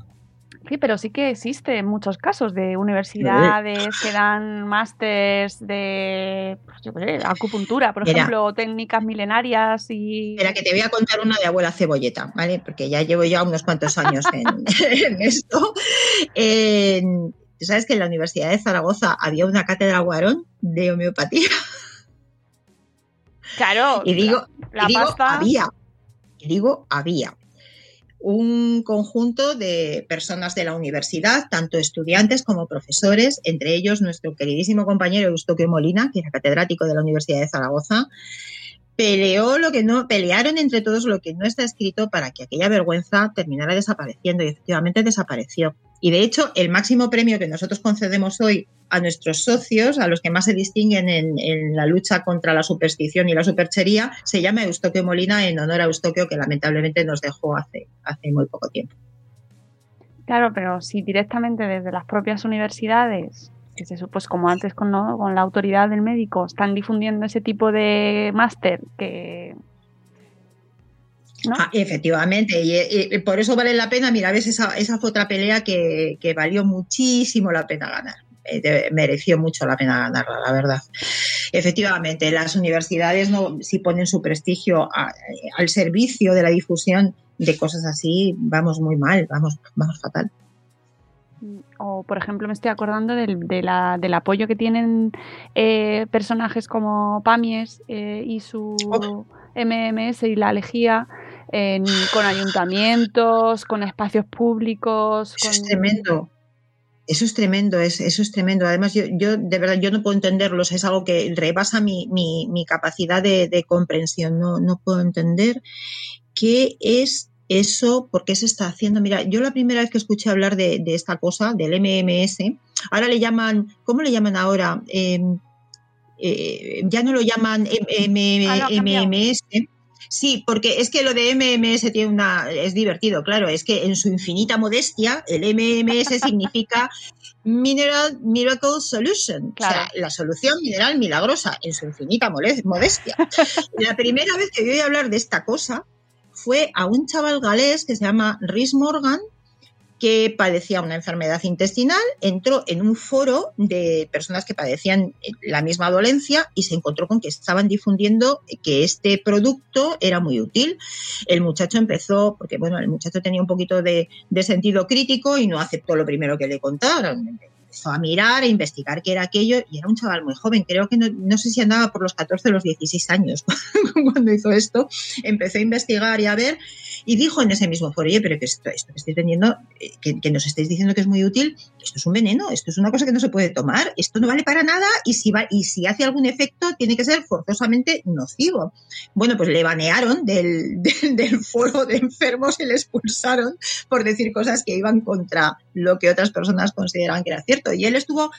Sí, pero sí que existe muchos casos de universidades que dan másters de pues acupuntura, por ejemplo, técnicas milenarias y. Espera, que te voy a contar una de abuela cebolleta, ¿vale? Porque ya llevo ya unos cuantos años en, esto. ¿Sabes que en la Universidad de Zaragoza había una cátedra Guarón de homeopatía? Claro. Y digo, la, digo había. Y digo había un conjunto de personas de la universidad, tanto estudiantes como profesores, entre ellos nuestro queridísimo compañero Eustoquio Molina, que era catedrático de la Universidad de Zaragoza, peleó lo que no, pelearon entre todos lo que no está escrito para que aquella vergüenza terminara desapareciendo y efectivamente desapareció. Y de hecho, el máximo premio que nosotros concedemos hoy a nuestros socios, a los que más se distinguen en, la lucha contra la superstición y la superchería, se llama Eustoquio Molina en honor a Eustoquio, que lamentablemente nos dejó hace, hace muy poco tiempo. Claro, pero si directamente desde las propias universidades, se pues como antes con, con la autoridad del médico, están difundiendo ese tipo de máster que Ah, efectivamente, y, por eso vale la pena, mira, ves, esa, fue otra pelea que, valió muchísimo la pena ganar. Eh, mereció mucho la pena ganarla, la verdad. Efectivamente, las universidades no, si ponen su prestigio al servicio de la difusión de cosas así, vamos muy mal, vamos, vamos fatal. O, por ejemplo, me estoy acordando del, del apoyo que tienen eh, personajes como Pamies eh, y su MMS y la Lejía con ayuntamientos, con espacios públicos. Eso es tremendo. Eso es tremendo, es, eso es tremendo. Además, yo, yo de verdad yo no puedo entenderlos, es algo que rebasa mi, mi, capacidad de, comprensión. No, no puedo entender qué es eso, por qué se está haciendo. Mira, yo la primera vez que escuché hablar de, esta cosa, del MMS, ahora le llaman, ¿cómo le llaman ahora? Em, eh, ya no lo llaman MMS. Sí, porque es que lo de MMS tiene una, es divertido, claro, es que en su infinita modestia, el MMS significa Mineral Miracle Solution, o sea, la solución mineral milagrosa en su infinita modestia. la primera vez que yo oí hablar de esta cosa fue a un chaval galés que se llama Rhys Morgan, que padecía una enfermedad intestinal, entró en un foro de personas que padecían la misma dolencia y se encontró con que estaban difundiendo que este producto era muy útil. El muchacho empezó, porque bueno, el muchacho tenía un poquito de, de sentido crítico y no aceptó lo primero que le contaron empezó a mirar, a investigar qué era aquello y era un chaval muy joven, creo que no, sé si andaba por los 14 o los 16 años cuando hizo esto, empezó a investigar y a ver y dijo en ese mismo foro, oye, pero que esto, esto que estoy teniendo, eh, que, nos estáis diciendo que es muy útil, esto es un veneno, esto es una cosa que no se puede tomar, esto no vale para nada y si, va, y si hace algún efecto tiene que ser forzosamente nocivo. Bueno, pues le banearon del, del, del foro de enfermos y le expulsaron por decir cosas que iban contra lo que otras personas consideraban que era cierto. Y él estuvo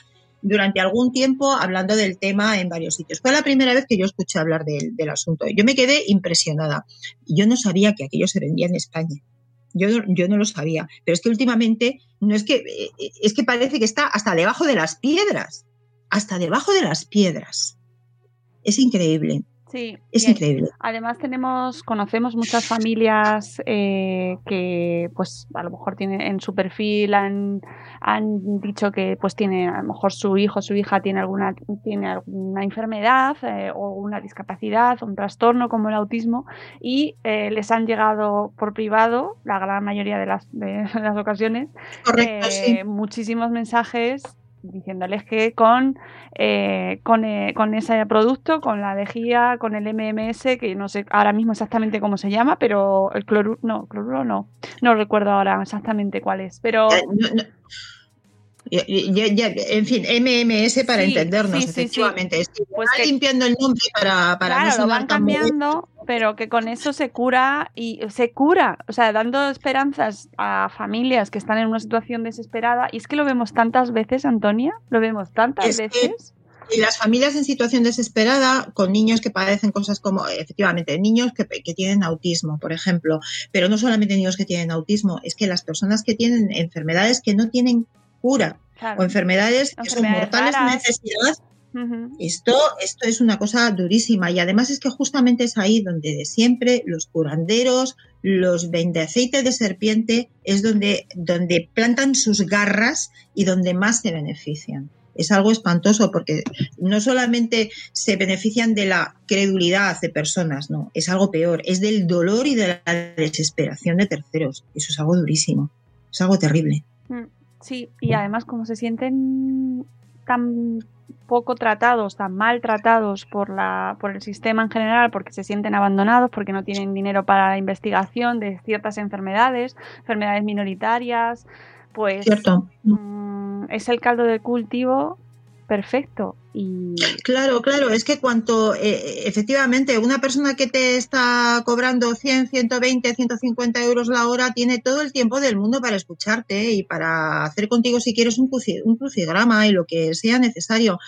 durante algún tiempo hablando del tema en varios sitios. Fue la primera vez que yo escuché hablar del, asunto. Yo me quedé impresionada. Yo no sabía que aquello se vendía en España. Yo, yo, no lo sabía. Pero es que últimamente no es que es que parece que está hasta debajo de las piedras. Hasta debajo de las piedras. Es increíble. Sí, es increíble. Además tenemos, conocemos muchas familias eh, que pues a lo mejor tienen en su perfil han, han dicho que pues tiene a lo mejor su hijo su hija tiene alguna tiene alguna enfermedad eh, o una discapacidad un trastorno como el autismo y eh, les han llegado por privado la gran mayoría de las, de las ocasiones Correcto, eh, sí. muchísimos mensajes diciéndoles que con, eh, con, eh, con ese producto, con la lejía, con el MMS, que no sé ahora mismo exactamente cómo se llama, pero el cloruro, no, cloruro no, no recuerdo ahora exactamente cuál es, pero Eh, Ya- ya- ya- en fin, MMS para Sí, entendernos, sí, sí, sí. efectivamente. Que Pues que- limpiando el nombre para, para claro, no lo van cambiando, pero que con eso se cura y se cura, o sea, dando esperanzas a familias que están en una situación desesperada. Y es que lo vemos tantas veces, Antonia, lo vemos tantas Es que- veces. Y las familias en situación desesperada, con niños que padecen cosas como, efectivamente, niños que, que tienen autismo, por ejemplo, pero no solamente niños que tienen autismo, es que las personas que tienen enfermedades que no tienen cura Claro. o enfermedades que son mortales de necesidad, esto, esto es una cosa durísima y además es que justamente es ahí donde de siempre los curanderos, los vende aceite de serpiente, es donde, donde plantan sus garras y donde más se benefician. Es algo espantoso porque no solamente se benefician de la credulidad de personas, no, es algo peor, es del dolor y de la desesperación de terceros. Eso es algo durísimo, es algo terrible. Mm, Sí, y además como se sienten tan poco tratados, tan mal tratados por la por el sistema en general, porque se sienten abandonados, porque no tienen dinero para la investigación de ciertas enfermedades, enfermedades minoritarias, pues ¿Cierto? mm, es el caldo de cultivo perfecto y Claro, claro, es que cuanto, eh, efectivamente, una persona que te está cobrando 100, 120, 150 euros la hora tiene todo el tiempo del mundo para escucharte y para hacer contigo, si quieres, un, un crucigrama y lo que sea necesario.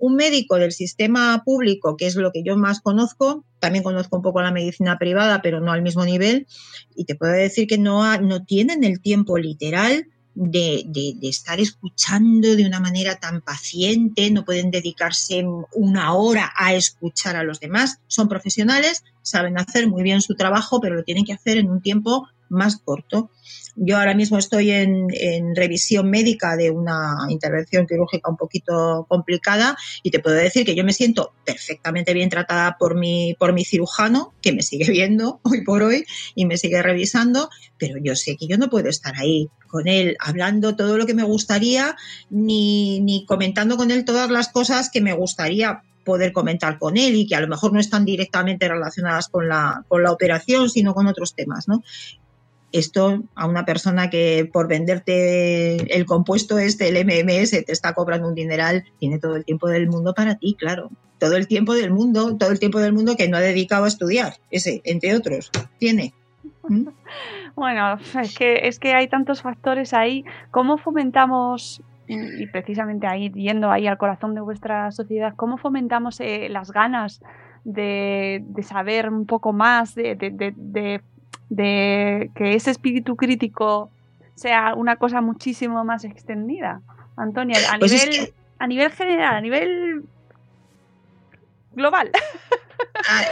Un médico del sistema público, que es lo que yo más conozco, también conozco un poco la medicina privada, pero no al mismo nivel, y te puedo decir que no, ha- no tienen el tiempo literal de, de- de estar escuchando de una manera tan paciente, no pueden dedicarse una hora a escuchar a los demás. Son profesionales, saben hacer muy bien su trabajo, pero lo tienen que hacer en un tiempo más corto. Yo ahora mismo estoy en, revisión médica de una intervención quirúrgica un poquito complicada y te puedo decir que yo me siento perfectamente bien tratada por mi, por mi cirujano, que me sigue viendo hoy por hoy y me sigue revisando, pero yo sé que yo no puedo estar ahí con él hablando todo lo que me gustaría ni, ni comentando con él todas las cosas que me gustaría poder comentar con él y que a lo mejor no están directamente relacionadas con la, con la operación, sino con otros temas, ¿no? Esto a una persona que por venderte el compuesto este, el MMS, te está cobrando un dineral, tiene todo el tiempo del mundo para ti, claro. Todo el tiempo del mundo, todo el tiempo del mundo que no ha dedicado a estudiar, ese, entre otros, tiene. ¿Mm? Bueno, es que, es que hay tantos factores ahí. ¿Cómo fomentamos, y precisamente ahí, yendo ahí al corazón de vuestra sociedad, cómo fomentamos eh, las ganas de, saber un poco más, de, de, de, de, que ese espíritu crítico sea una cosa muchísimo más extendida? Antonia, a Pues es nivel, que- a nivel general, a nivel global. Ah,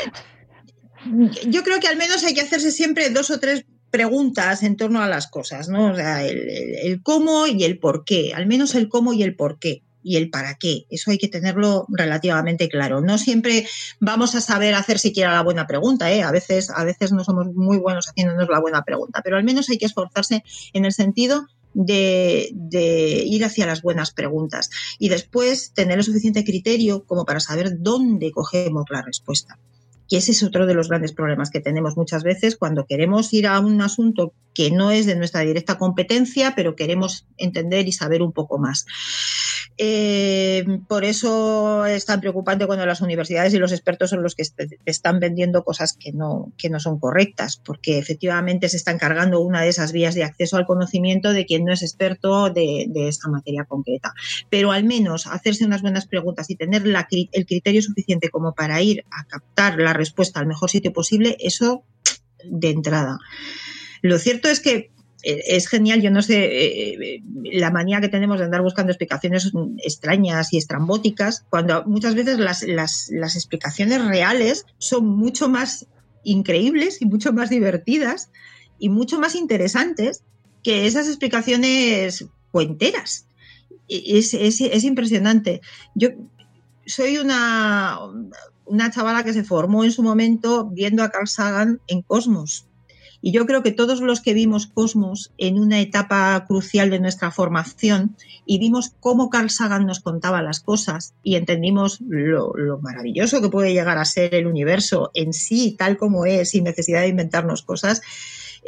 Yo creo que al menos hay que hacerse siempre dos o tres preguntas en torno a las cosas, ¿no? O sea, el, el- el cómo y el por qué, al menos el cómo y el por qué y el para qué. Eso hay que tenerlo relativamente claro. No siempre vamos a saber hacer siquiera la buena pregunta, ¿eh? A veces, a veces no somos muy buenos haciéndonos la buena pregunta, pero al menos hay que esforzarse en el sentido de, de ir hacia las buenas preguntas y después tener el suficiente criterio como para saber dónde cogemos la respuesta. Y ese es otro de los grandes problemas que tenemos muchas veces cuando queremos ir a un asunto que no es de nuestra directa competencia, pero queremos entender y saber un poco más. Eh, por eso es tan preocupante cuando las universidades y los expertos son los que están vendiendo cosas que no, que no son correctas, porque efectivamente se está encargando una de esas vías de acceso al conocimiento de quien no es experto de, de esa materia concreta. Pero al menos hacerse unas buenas preguntas y tener el criterio suficiente como para ir a captar la respuesta al mejor sitio posible, eso de entrada. Lo cierto es que eh, es genial, yo no sé, eh, la manía que tenemos de andar buscando explicaciones extrañas y estrambóticas, cuando muchas veces las, las, las explicaciones reales son mucho más increíbles y mucho más divertidas y mucho más interesantes que esas explicaciones cuenteras. Es, es, es impresionante. Yo soy una, una chavala que se formó en su momento viendo a Carl Sagan en Cosmos. Y yo creo que todos los que vimos Cosmos en una etapa crucial de nuestra formación y vimos cómo Carl Sagan nos contaba las cosas y entendimos lo, lo, maravilloso que puede llegar a ser el universo en sí, tal como es, sin necesidad de inventarnos cosas,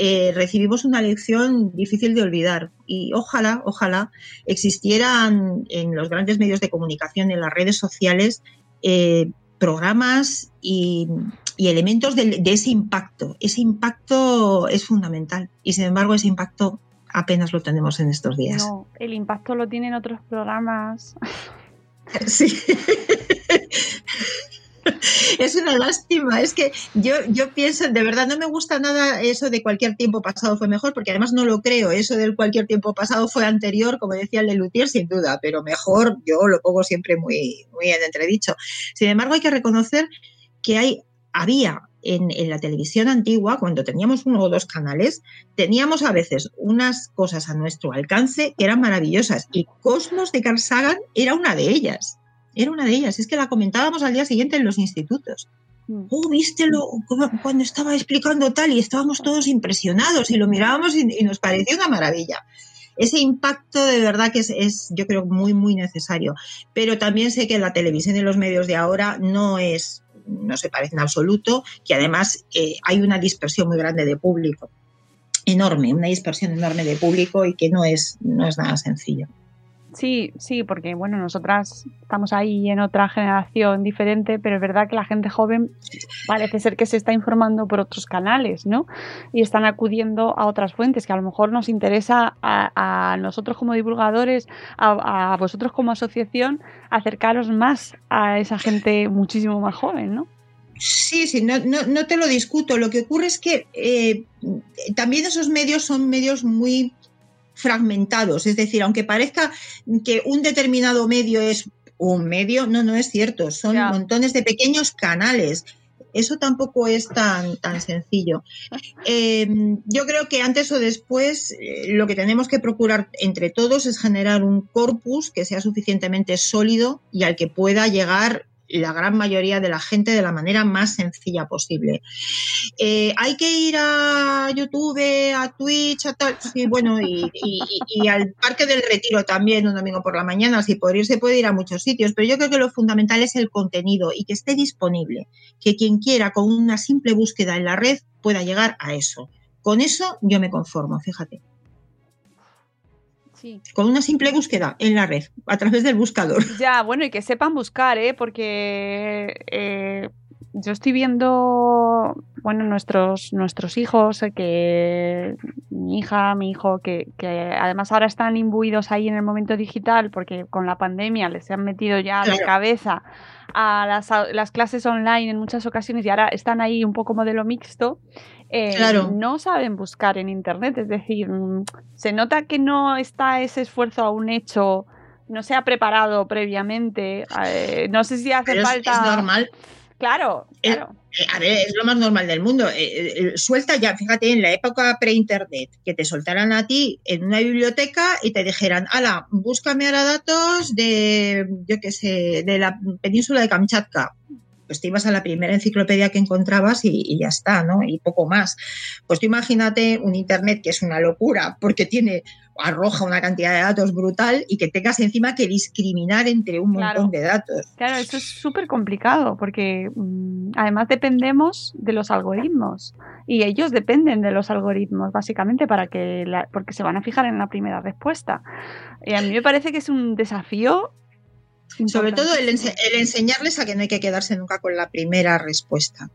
eh, recibimos una lección difícil de olvidar. Y ojalá, ojalá existieran en los grandes medios de comunicación, en las redes sociales, eh, programas y, y elementos de, de, ese impacto. Ese impacto es fundamental y sin embargo ese impacto apenas lo tenemos en estos días. No, el impacto lo tienen otros programas. Sí. es una lástima. Es que yo, yo pienso, de verdad, no me gusta nada eso de cualquier tiempo pasado fue mejor, porque además no lo creo. Eso del cualquier tiempo pasado fue anterior, como decía el de Luthier, sin duda, pero mejor yo lo pongo siempre muy, muy en entredicho. Sin embargo, hay que reconocer que hay, había en, en, la televisión antigua, cuando teníamos uno o dos canales, teníamos a veces unas cosas a nuestro alcance que eran maravillosas y Cosmos de Carl Sagan era una de ellas. Era una de ellas, es que la comentábamos al día siguiente en los institutos. Oh, vístelo cuando estaba explicando tal y estábamos todos impresionados y lo mirábamos y, y nos pareció una maravilla. Ese impacto de verdad que es, es, yo creo, muy, muy necesario. Pero también sé que la televisión y los medios de ahora no es, no se parece en absoluto, que además eh, hay una dispersión muy grande de público. Enorme, una dispersión enorme de público y que no es, no es nada sencillo. Sí, sí, porque bueno, nosotras estamos ahí en otra generación diferente, pero es verdad que la gente joven parece ser que se está informando por otros canales, ¿no? Y están acudiendo a otras fuentes que a lo mejor nos interesa a, nosotros como divulgadores, a, a, vosotros como asociación, acercaros más a esa gente muchísimo más joven, ¿no? Sí, sí, no, no, no te lo discuto. Lo que ocurre es que eh, también esos medios son medios muy fragmentados. Es decir, aunque parezca que un determinado medio es un medio, no, no es cierto. Son yeah. montones de pequeños canales. Eso tampoco es tan, tan sencillo. Eh, yo creo que antes o después eh, lo que tenemos que procurar entre todos es generar un corpus que sea suficientemente sólido y al que pueda llegar la gran mayoría de la gente de la manera más sencilla posible. Eh, hay que ir a YouTube, a Twitch, a tal, sí, bueno, y, al Parque del Retiro también un domingo por la mañana, si por ir se puede ir a muchos sitios, pero yo creo que lo fundamental es el contenido y que esté disponible, que quien quiera con una simple búsqueda en la red pueda llegar a eso. Con eso yo me conformo, fíjate. Sí. Con una simple búsqueda en la red, a través del buscador. Ya, bueno, y que sepan buscar, ¿eh? Porque eh, yo estoy viendo, bueno, nuestros, nuestros hijos, eh, que mi hija, mi hijo, que, que, además ahora están imbuidos ahí en el momento digital, porque con la pandemia les han metido ya claro. la cabeza a las, a las, clases online en muchas ocasiones y ahora están ahí un poco modelo mixto eh, claro. no saben buscar en Internet. Es decir, mm, se nota que no está ese esfuerzo aún hecho, no se ha preparado previamente. Eh, no sé si hace Pero falta. Es, normal. Claro, claro. Eh, a ver, es lo más normal del mundo. Eh, suelta ya, fíjate, en la época pre-internet, que te soltaran a ti en una biblioteca y te dijeran, ala, búscame ahora datos de, yo qué sé, de la península de Kamchatka pues te ibas a la primera enciclopedia que encontrabas y, y, ya está, ¿no? Y poco más. Pues tú imagínate un Internet que es una locura porque tiene, arroja una cantidad de datos brutal y que tengas encima que discriminar entre un claro. montón de datos. Claro, eso es súper complicado porque mmm, además dependemos de los algoritmos y ellos dependen de los algoritmos básicamente para que la, porque se van a fijar en la primera respuesta. Y a mí me parece que es un desafío sobre todo el, ense el, enseñarles a que no hay que quedarse nunca con la primera respuesta.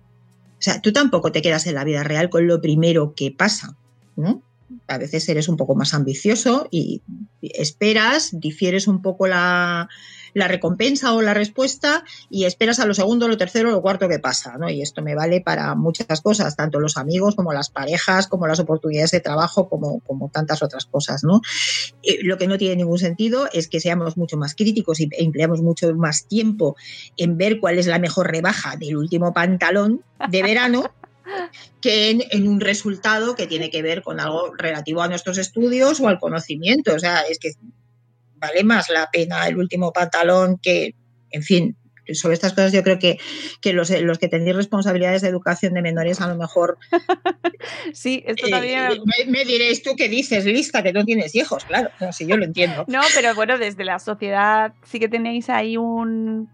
O sea, tú tampoco te quedas en la vida real con lo primero que pasa, ¿no? A veces eres un poco más ambicioso y esperas, difieres un poco la, la recompensa o la respuesta y esperas a lo segundo, lo tercero, lo cuarto que pasa, ¿no? Y esto me vale para muchas cosas, tanto los amigos como las parejas, como las oportunidades de trabajo, como, como tantas otras cosas, ¿no? Eh, lo que no tiene ningún sentido es que seamos mucho más críticos y e empleamos mucho más tiempo en ver cuál es la mejor rebaja del último pantalón de verano que en, un resultado que tiene que ver con algo relativo a nuestros estudios o al conocimiento. O sea, es que vale más la pena el último pantalón que, en fin, sobre estas cosas yo creo que, los, que tenéis responsabilidades de educación de menores a lo mejor... sí, esto también... Eh, me, diréis tú que dices, lista, que no tienes hijos, claro, si yo lo entiendo. No, pero bueno, desde la sociedad sí que tenéis ahí un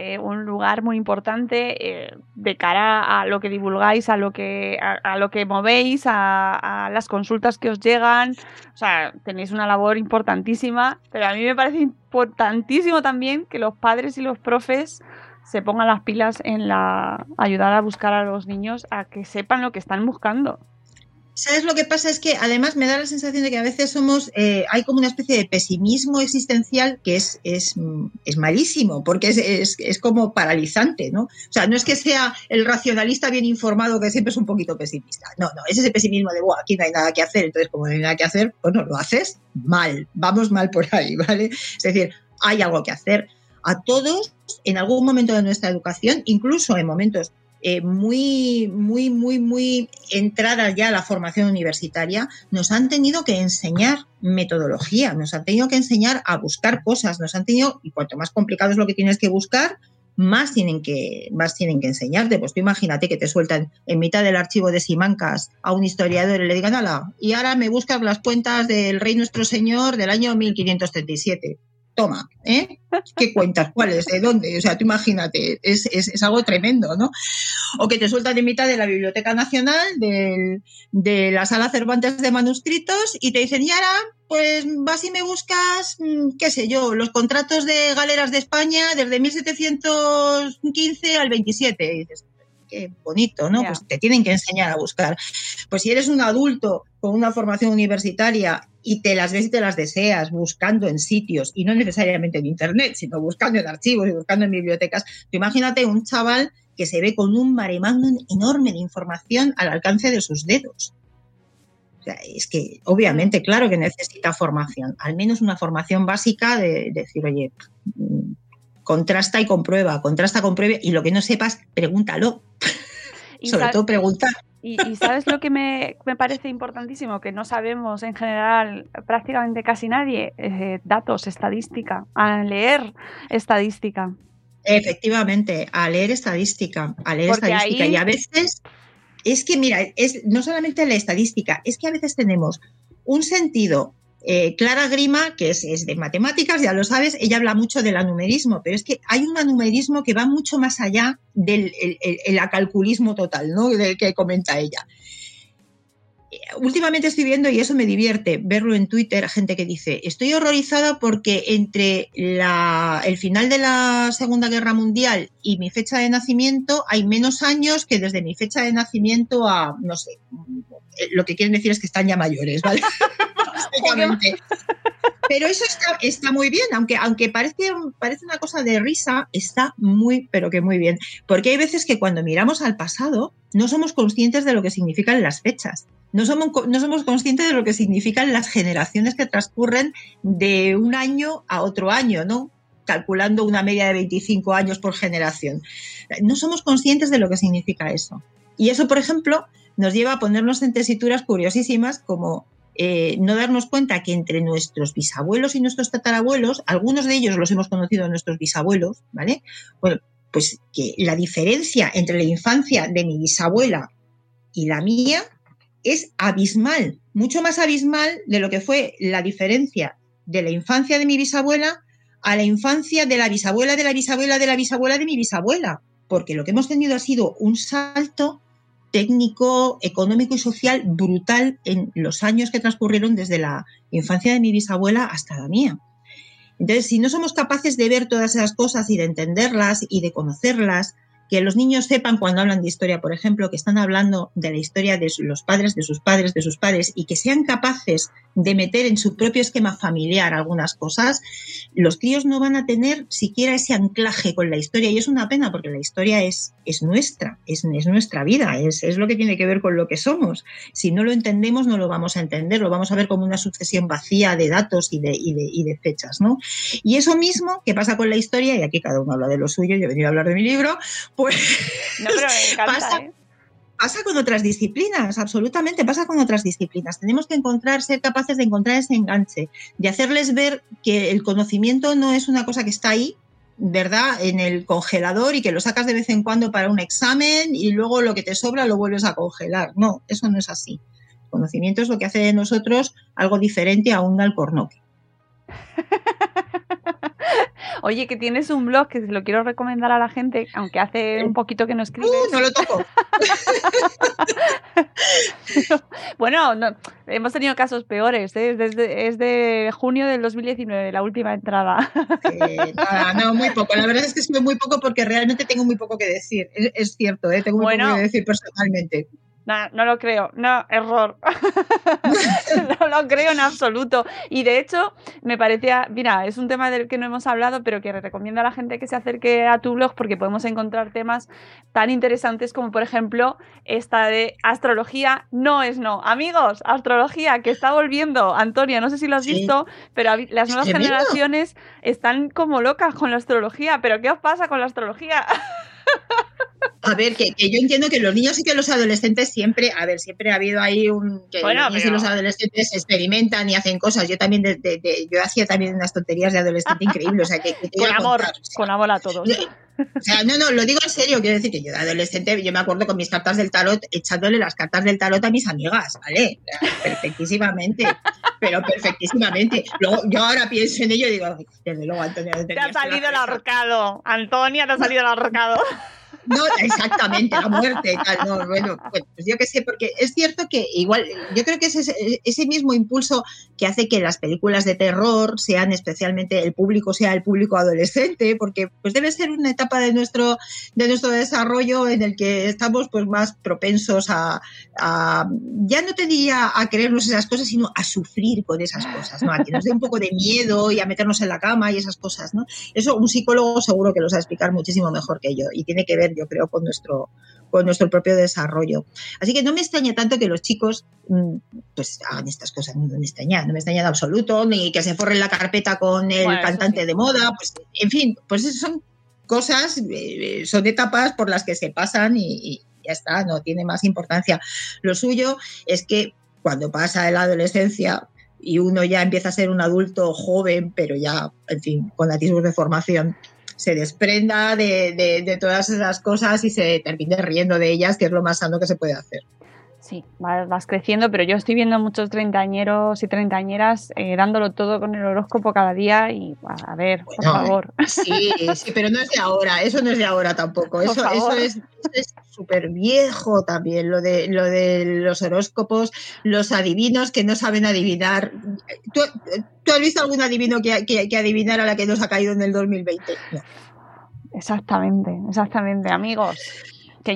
eh, un lugar muy importante eh, de cara a lo que divulgáis, a lo que, a, lo que movéis, a, las consultas que os llegan. O sea, tenéis una labor importantísima, pero a mí me parece importantísimo también que los padres y los profes se pongan las pilas en la ayudar a buscar a los niños a que sepan lo que están buscando. ¿Sabes lo que pasa? Es que además me da la sensación de que a veces somos, eh, hay como una especie de pesimismo existencial que es, es, es malísimo, porque es, es, como paralizante, ¿no? O sea, no es que sea el racionalista bien informado que siempre es un poquito pesimista. No, no, es ese pesimismo de, bueno, aquí no hay nada que hacer, entonces como no hay nada que hacer, pues no, lo haces mal, vamos mal por ahí, ¿vale? Es decir, hay algo que hacer. A todos, en algún momento de nuestra educación, incluso en momentos eh, muy, muy, muy, muy entradas ya a la formación universitaria, nos han tenido que enseñar metodología, nos han tenido que enseñar a buscar cosas, nos han tenido, y cuanto más complicado es lo que tienes que buscar, más tienen que, más tienen que enseñarte. Pues tú imagínate que te sueltan en mitad del archivo de Simancas a un historiador y le digan, ala, y ahora me buscas las cuentas del Rey Nuestro Señor del año 1537 toma, ¿eh? ¿Qué cuentas? ¿Cuáles? ¿De dónde? O sea, tú imagínate, es, es, algo tremendo, ¿no? O que te sueltan en mitad de la Biblioteca Nacional, de la Sala Cervantes de Manuscritos, y te dicen, y ahora, pues vas y me buscas, mm, qué sé yo, los contratos de galeras de España desde 1715 al 27. Y dices, qué bonito, ¿no? Pues te tienen que enseñar a buscar. Pues si eres un adulto con una formación universitaria y te las ves y te las deseas buscando en sitios y no necesariamente en internet, sino buscando en archivos y buscando en bibliotecas. imagínate un chaval que se ve con un maremágnum enorme de información al alcance de sus dedos. O sea, es que obviamente, claro que necesita formación, al menos una formación básica de, decir, oye, mm, contrasta y comprueba, contrasta, compruebe y lo que no sepas, pregúntalo. Sobre todo preguntar. Y, sabes lo que me, parece importantísimo, que no sabemos en general prácticamente casi nadie, eh, datos, estadística, a leer estadística. Efectivamente, a leer estadística, a leer estadística. Y a veces es que, mira, es no solamente la estadística, es que a veces tenemos un sentido eh, Clara Grima, que es, de matemáticas, ya lo sabes, ella habla mucho del anumerismo, pero es que hay un anumerismo que va mucho más allá del el, acalculismo total, ¿no? Del que comenta ella. Últimamente estoy viendo, y eso me divierte, verlo en Twitter, gente que dice, estoy horrorizada porque entre el final de la Segunda Guerra Mundial y mi fecha de nacimiento hay menos años que desde mi fecha de nacimiento a, no sé, lo que quieren decir es que están ya mayores, ¿vale? Pero eso está, muy bien, aunque, aunque parece, parece una cosa de risa, está muy, pero que muy bien. Porque hay veces que cuando miramos al pasado no somos conscientes de lo que significan las fechas. No somos, no somos conscientes de lo que significan las generaciones que transcurren de un año a otro año, ¿no? calculando una media de 25 años por generación. No somos conscientes de lo que significa eso. Y eso, por ejemplo, nos lleva a ponernos en tesituras curiosísimas como eh, no darnos cuenta que entre nuestros bisabuelos y nuestros tatarabuelos, algunos de ellos los hemos conocido a nuestros bisabuelos, ¿vale? Bueno, pues que la diferencia entre la infancia de mi bisabuela y la mía es abismal, mucho más abismal de lo que fue la diferencia de la infancia de mi bisabuela a la infancia de la bisabuela de la bisabuela de la bisabuela de mi bisabuela, porque lo que hemos tenido ha sido un salto técnico, económico y social brutal en los años que transcurrieron desde la infancia de mi bisabuela hasta la mía. Entonces, si no somos capaces de ver todas esas cosas y de entenderlas y de conocerlas, que los niños sepan cuando hablan de historia, por ejemplo, que están hablando de la historia de los padres, de sus padres, de sus padres, y que sean capaces de meter en su propio esquema familiar algunas cosas, los críos no van a tener siquiera ese anclaje con la historia. Y es una pena porque la historia es, es nuestra, es, es nuestra vida, es, es, lo que tiene que ver con lo que somos. Si no lo entendemos, no lo vamos a entender, lo vamos a ver como una sucesión vacía de datos y de, y de, y de fechas. ¿no? Y eso mismo que pasa con la historia, y aquí cada uno habla de lo suyo, yo he venido a hablar de mi libro, pues no, pero me encanta, pasa, ¿eh? pasa con otras disciplinas, absolutamente pasa con otras disciplinas. Tenemos que encontrar, ser capaces de encontrar ese enganche, de hacerles ver que el conocimiento no es una cosa que está ahí, ¿verdad? En el congelador y que lo sacas de vez en cuando para un examen y luego lo que te sobra lo vuelves a congelar. No, eso no es así. El conocimiento es lo que hace de nosotros algo diferente a un alcornoque. Oye, que tienes un blog que se lo quiero recomendar a la gente, aunque hace un poquito que no escribes. Uh, no lo toco. bueno, no, hemos tenido casos peores. ¿eh? Es, desde, es de junio del 2019, la última entrada. Eh, nada, no, muy poco. La verdad es que escribo muy poco porque realmente tengo muy poco que decir. Es, es cierto, ¿eh? tengo muy Bueno. poco que decir personalmente. No, no lo creo, no, error. no lo creo en absoluto. Y de hecho, me parecía, mira, es un tema del que no hemos hablado, pero que recomiendo a la gente que se acerque a tu blog porque podemos encontrar temas tan interesantes como, por ejemplo, esta de astrología no es no. Amigos, astrología que está volviendo. Antonia, no sé si lo has Sí. visto, pero las nuevas generaciones están como locas con la astrología. ¿Pero qué os pasa con la astrología? A ver, que, que yo entiendo que los niños y que los adolescentes siempre, a ver, siempre ha habido ahí un que Bueno, los niños pero- y los adolescentes experimentan y hacen cosas. Yo también, de, de- de- yo hacía también unas tonterías de adolescente increíbles, o sea, que, Con amor, contar, o sea, con amor a todos. O sea, no, no, lo digo en serio, quiero decir que yo de adolescente, yo me acuerdo con mis cartas del tarot, echándole las cartas del tarot a mis amigas, ¿vale? Perfectísimamente, pero perfectísimamente. Luego, yo ahora pienso en ello y digo, "Ay, desde luego, Antonio, no Te ha salido el cabeza". ahorcado. Antonia, te ha salido el ahorcado. No, exactamente, la muerte tal. No, bueno, pues yo qué sé, porque es cierto que igual, yo creo que es ese, ese mismo impulso que hace que las películas de terror sean especialmente, el público sea el público adolescente, porque pues debe ser una etapa de nuestro, de nuestro desarrollo en el que estamos pues más propensos a, a- ya no te diría a creernos esas cosas, sino a sufrir con esas cosas, ¿no? A que nos dé un poco de miedo y a meternos en la cama y esas cosas, ¿no? Eso un psicólogo seguro que lo sabe explicar muchísimo mejor que yo y tiene que ver, yo creo, con nuestro, con nuestro propio desarrollo. Así que no me extraña tanto que los chicos mm, pues hagan estas cosas, no me extraña, no me extraña en absoluto, ni que se forren la carpeta con el Bueno, cantante sí. de moda, pues en fin, pues son cosas, eh, son etapas por las que se pasan y, y ya está, no tiene más importancia. Lo suyo es que cuando pasa la adolescencia y uno ya empieza a ser un adulto joven, pero ya, en fin, con atisbos de formación, se desprenda de, de- de todas esas cosas y se termine riendo de ellas, que es lo más sano que se puede hacer. Sí, vas, vas creciendo, pero yo estoy viendo muchos treintañeros y treintañeras eh, dándolo todo con el horóscopo cada día y a ver, por Bueno, favor. Sí, sí, pero no es de ahora, eso no es de ahora tampoco. Eso, eso es súper viejo también, lo de, lo de los horóscopos, los adivinos que no saben adivinar. ¿Tú, tú has visto algún adivino que, que, que adivinara la que nos ha caído en el 2020? No. Exactamente, exactamente, amigos.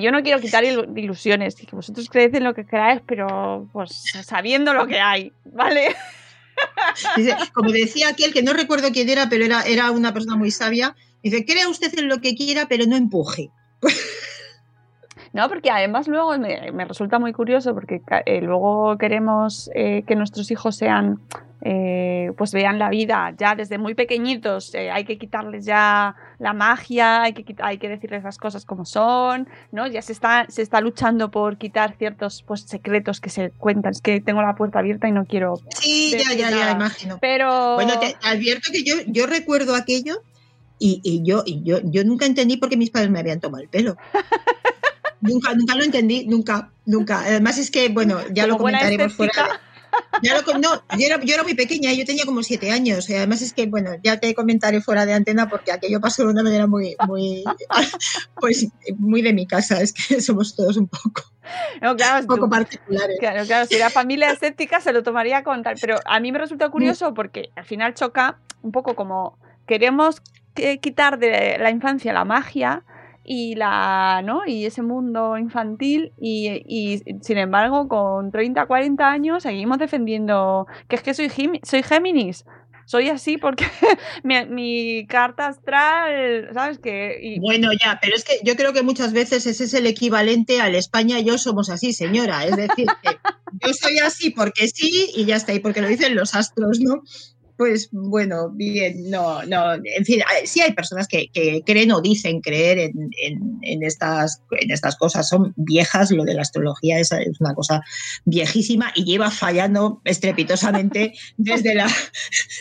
Yo no quiero quitar ilu- ilusiones, que vosotros creéis en lo que queráis, pero pues sabiendo lo que hay, ¿vale? Como decía aquel que no recuerdo quién era, pero era, era una persona muy sabia, dice, crea usted en lo que quiera, pero no empuje. No, porque además luego me, me resulta muy curioso porque eh, luego queremos eh, que nuestros hijos sean, eh, pues vean la vida ya desde muy pequeñitos. hay que quitarles ya la magia, hay que, hay que decirles las cosas como son, ¿no? Ya se está, se está luchando por quitar ciertos pues, secretos que se cuentan. Es que tengo la puerta abierta y no quiero. Sí, ya, ya, ya, imagino. Pero. Bueno, te, te advierto que yo, yo recuerdo aquello y, y yo, y yo, yo nunca entendí por qué mis padres me habían tomado el pelo. nunca, nunca lo entendí, nunca, nunca. Además es que, bueno, ya lo Como buena comentaremos fuera. Ya lo, no, yo era, yo era muy pequeña, yo tenía como siete años. Y además es que, bueno, ya te comentaré fuera de antena porque aquello pasó de una manera muy, muy, pues, muy de mi casa. Es que somos todos un poco, No, claro, un poco tú- particulares. Claro, claro, si era familia escéptica se lo tomaría con tal, pero a mí me resulta curioso porque al final choca un poco como queremos que- quitar de la infancia la magia y la no y ese mundo infantil y, y sin embargo con 30 40 años seguimos defendiendo que es que soy soy Géminis soy así porque mi, carta astral, ¿sabes? Que, Bueno, ya, pero es que yo creo que muchas veces ese es el equivalente al España yo somos así, señora. Es decir, yo soy así porque sí y ya está, y porque lo dicen los astros, ¿no? Pues bueno, bien, no, no, en fin, sí hay personas que, creen o dicen creer en, estas, en estas cosas, son viejas, lo de la astrología es, una cosa viejísima y lleva fallando estrepitosamente desde la,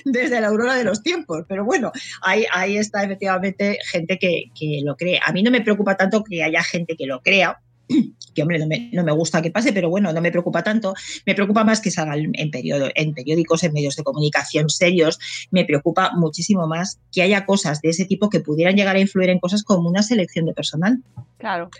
desde la aurora de los tiempos, pero bueno, ahí, ahí está efectivamente gente que, que lo cree. A mí no me preocupa tanto que haya gente que lo crea, que hombre, no me, gusta que pase, pero bueno, no me preocupa tanto. Me preocupa más que salga en, en periódicos, en medios de comunicación serios. Me preocupa muchísimo más que haya cosas de ese tipo que pudieran llegar a influir en cosas como una selección de personal. Claro.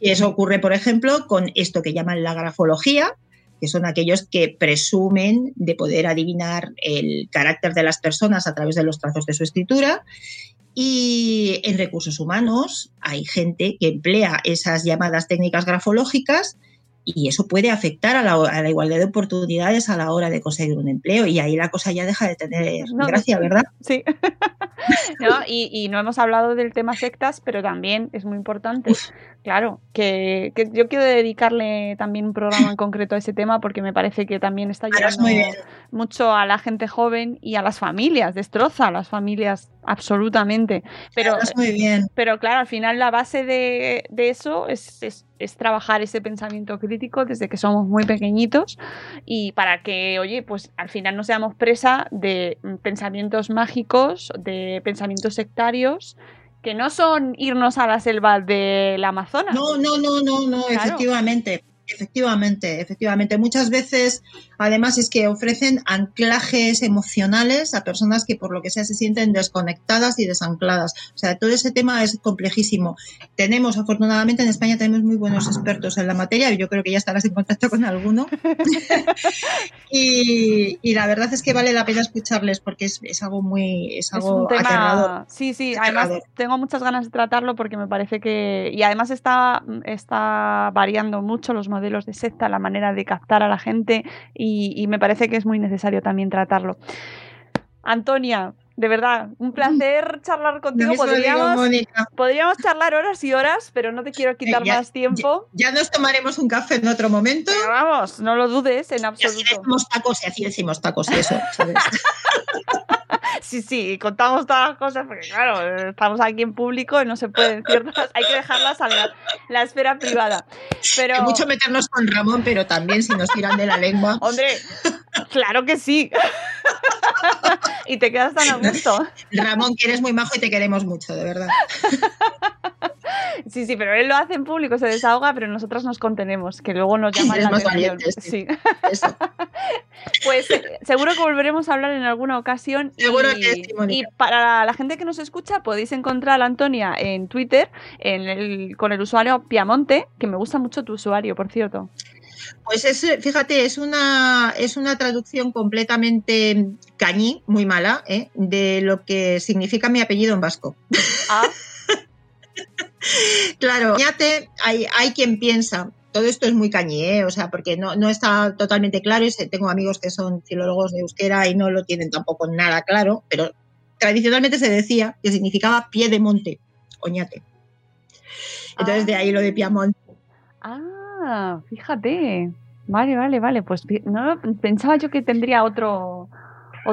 Y eso ocurre, por ejemplo, con esto que llaman la grafología, que son aquellos que presumen de poder adivinar el carácter de las personas a través de los trazos de su escritura y en recursos humanos hay gente que emplea esas llamadas técnicas grafológicas y eso puede afectar a la, igualdad de oportunidades a la hora de conseguir un empleo y ahí la cosa ya deja de tener gracia, ¿verdad? Sí. y, no hemos hablado del tema sectas, pero también es muy importante. Claro, que, yo quiero dedicarle también un programa en concreto a ese tema porque me parece que también está ayudando mucho a la gente joven y a las familias, destroza a las familias absolutamente. Pero, muy bien. pero claro, al final la base de, eso es, es, trabajar ese pensamiento crítico desde que somos muy pequeñitos y para que, oye, pues al final no seamos presa de pensamientos mágicos, de pensamientos sectarios que no son irnos a la selva del Amazonas. No, no, no, no, no, efectivamente. Efectivamente, efectivamente. Muchas veces, además, es que ofrecen anclajes emocionales a personas que por lo que sea se sienten desconectadas y desancladas. O sea, todo ese tema es complejísimo. Tenemos, afortunadamente, en España tenemos muy buenos expertos en la materia. y Yo creo que ya estarás en contacto con alguno. y, la verdad es que vale la pena escucharles porque es, algo muy, es algo aterrador. Sí, sí. Además, tengo muchas ganas de tratarlo porque me parece que y además está, está variando mucho los modelos de secta, la manera de captar a la gente y, me parece que es muy necesario también tratarlo. Antonia, de verdad, un placer charlar contigo. Podríamos, charlar horas y horas, pero no te quiero quitar más tiempo. Ya, nos tomaremos un café en otro momento. vamos, no lo dudes en absoluto. Y así decimos tacos y así decimos tacos y eso, sí, sí, contamos todas las cosas porque, claro, estamos aquí en público y no se pueden ciertas, hay que dejarlas a la, esfera privada. Pero... mucho meternos con Ramón, pero también si nos tiran de la lengua. Hombre, claro que sí. y te quedas tan a gusto. Ramón, que eres muy majo y te queremos mucho, de verdad. Sí, sí, pero él lo hace en público, se desahoga, pero nosotros nos contenemos, que luego nos llaman la atención. sí. Pues eh, seguro que volveremos a hablar en alguna ocasión. Seguro y, que sí, Y para la gente que nos escucha, podéis encontrar a Antonia en Twitter en con el usuario Piamonte, que me gusta mucho tu usuario, por cierto. Pues es, fíjate, es una, es una traducción completamente cañí, muy mala, ¿eh? de lo que significa mi apellido en vasco. Ah. claro, hay, hay quien piensa, todo esto es muy cañí, ¿eh? o sea, porque no, no está totalmente claro. Tengo amigos que son filólogos de euskera y no lo tienen tampoco nada claro, pero tradicionalmente se decía que significaba pie de monte, oñate. Entonces de ahí lo de Piamonte. Ah, fíjate. Vale, vale, vale. Pues no pensaba yo que tendría otro,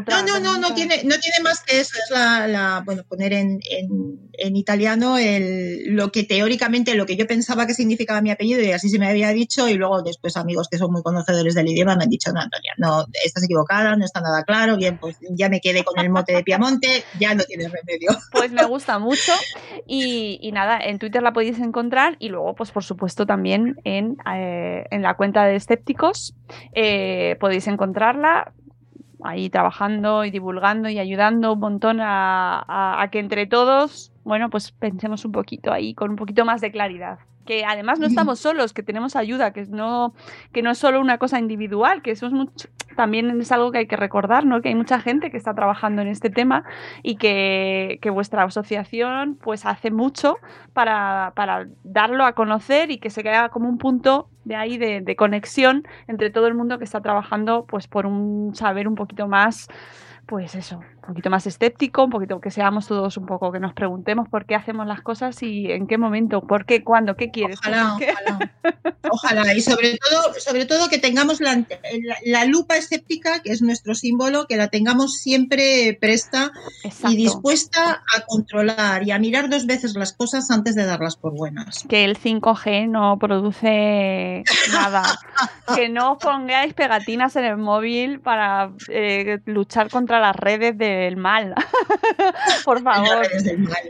no, no, no, no tiene, no tiene más que eso. Es la, bueno, poner en, en, italiano el, lo que teóricamente, lo que yo pensaba que significaba mi apellido y así se me había dicho y luego después amigos que son muy conocedores del idioma me han dicho, no, Antonia, no, estás equivocada, no está nada claro, bien, pues ya me quedé con el mote de Piamonte, ya no tienes remedio. Pues me gusta mucho y, nada, en Twitter la podéis encontrar y luego, pues por supuesto también en, eh, en la cuenta de escépticos eh, podéis encontrarla ahí trabajando y divulgando y ayudando un montón a, que entre todos, bueno, pues pensemos un poquito ahí con un poquito más de claridad. que además no estamos solos, que tenemos ayuda, que no, que no es solo una cosa individual, que eso es mucho, también es algo que hay que recordar, ¿no? Que hay mucha gente que está trabajando en este tema y que, que vuestra asociación pues hace mucho para, para, darlo a conocer y que se quede como un punto de ahí de, de conexión entre todo el mundo que está trabajando pues por un saber un poquito más pues eso, un poquito más escéptico, un poquito que seamos todos un poco, que nos preguntemos por qué hacemos las cosas y en qué momento, por qué, cuándo, qué quieres. Ojalá, ojalá. ojalá. Y sobre todo, sobre todo que tengamos la, la, lupa escéptica, que es nuestro símbolo, que la tengamos siempre presta Exacto. y dispuesta a controlar y a mirar dos veces las cosas antes de darlas por buenas. Que el 5G no produce nada. que no os pongáis pegatinas en el móvil para eh, luchar contra las redes del mal. Por favor.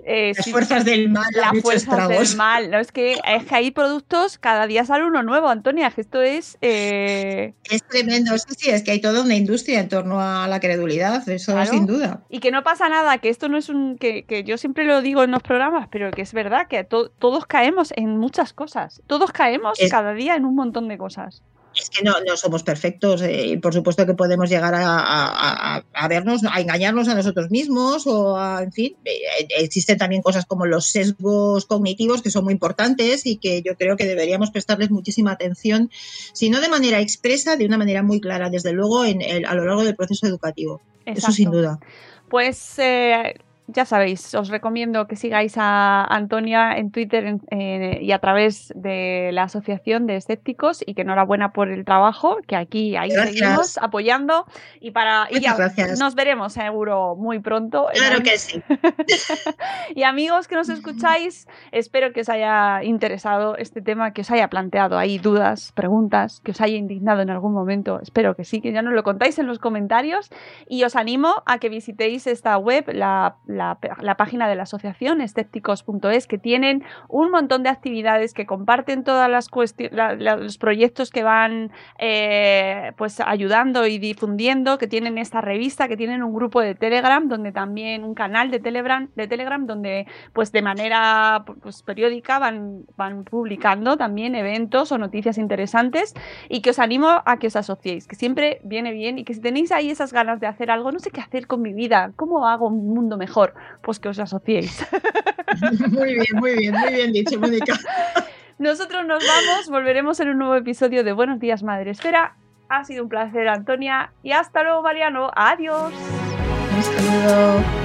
Eh, las fuerzas del mal. Las fuerzas del mal. No, es, que, es que hay productos, cada día sale uno nuevo, Antonia, que esto es... Eh... Es tremendo, sí, sí, es que hay toda una industria en torno a la credulidad, eso claro. sin duda. Y que no pasa nada, que esto no es un... que, que yo siempre lo digo en los programas, pero que es verdad que to todos caemos en muchas cosas. Todos caemos es... cada día en un montón de cosas es que no, no somos perfectos eh, y por supuesto que podemos llegar a, a, a, vernos, a engañarnos a nosotros mismos o a, en fin, eh, existen también cosas como los sesgos cognitivos que son muy importantes y que yo creo que deberíamos prestarles muchísima atención, si no de manera expresa, de una manera muy clara, desde luego en el, a lo largo del proceso educativo. Exacto. Eso sin duda. Pues eh, ya sabéis, os recomiendo que sigáis a Antonia en Twitter en, eh, y a través de la Asociación de Escépticos y que enhorabuena por el trabajo, que aquí ahí gracias. seguimos apoyando y para y ya, nos veremos seguro muy pronto. Claro que sí. y amigos que nos escucháis, espero que os haya interesado este tema, que os haya planteado ahí dudas, preguntas, que os haya indignado en algún momento. Espero que sí, que ya nos lo contáis en los comentarios y os animo a que visitéis esta web, la la, la, página de la asociación, escépticos.es, que tienen un montón de actividades que comparten todas las la, los proyectos que van eh, pues ayudando y difundiendo, que tienen esta revista, que tienen un grupo de Telegram, donde también un canal de Telegram, de Telegram donde pues de manera pues, periódica van, van publicando también eventos o noticias interesantes. Y que os animo a que os asociéis, que siempre viene bien y que si tenéis ahí esas ganas de hacer algo, no sé qué hacer con mi vida, cómo hago un mundo mejor, pues que os asociéis. Muy bien, muy bien, muy bien dicho, Mónica. Nosotros nos vamos, volveremos en un nuevo episodio de Buenos Días Madre Esfera. Ha sido un placer, Antonia, y hasta luego, Mariano. Adiós. Un saludo.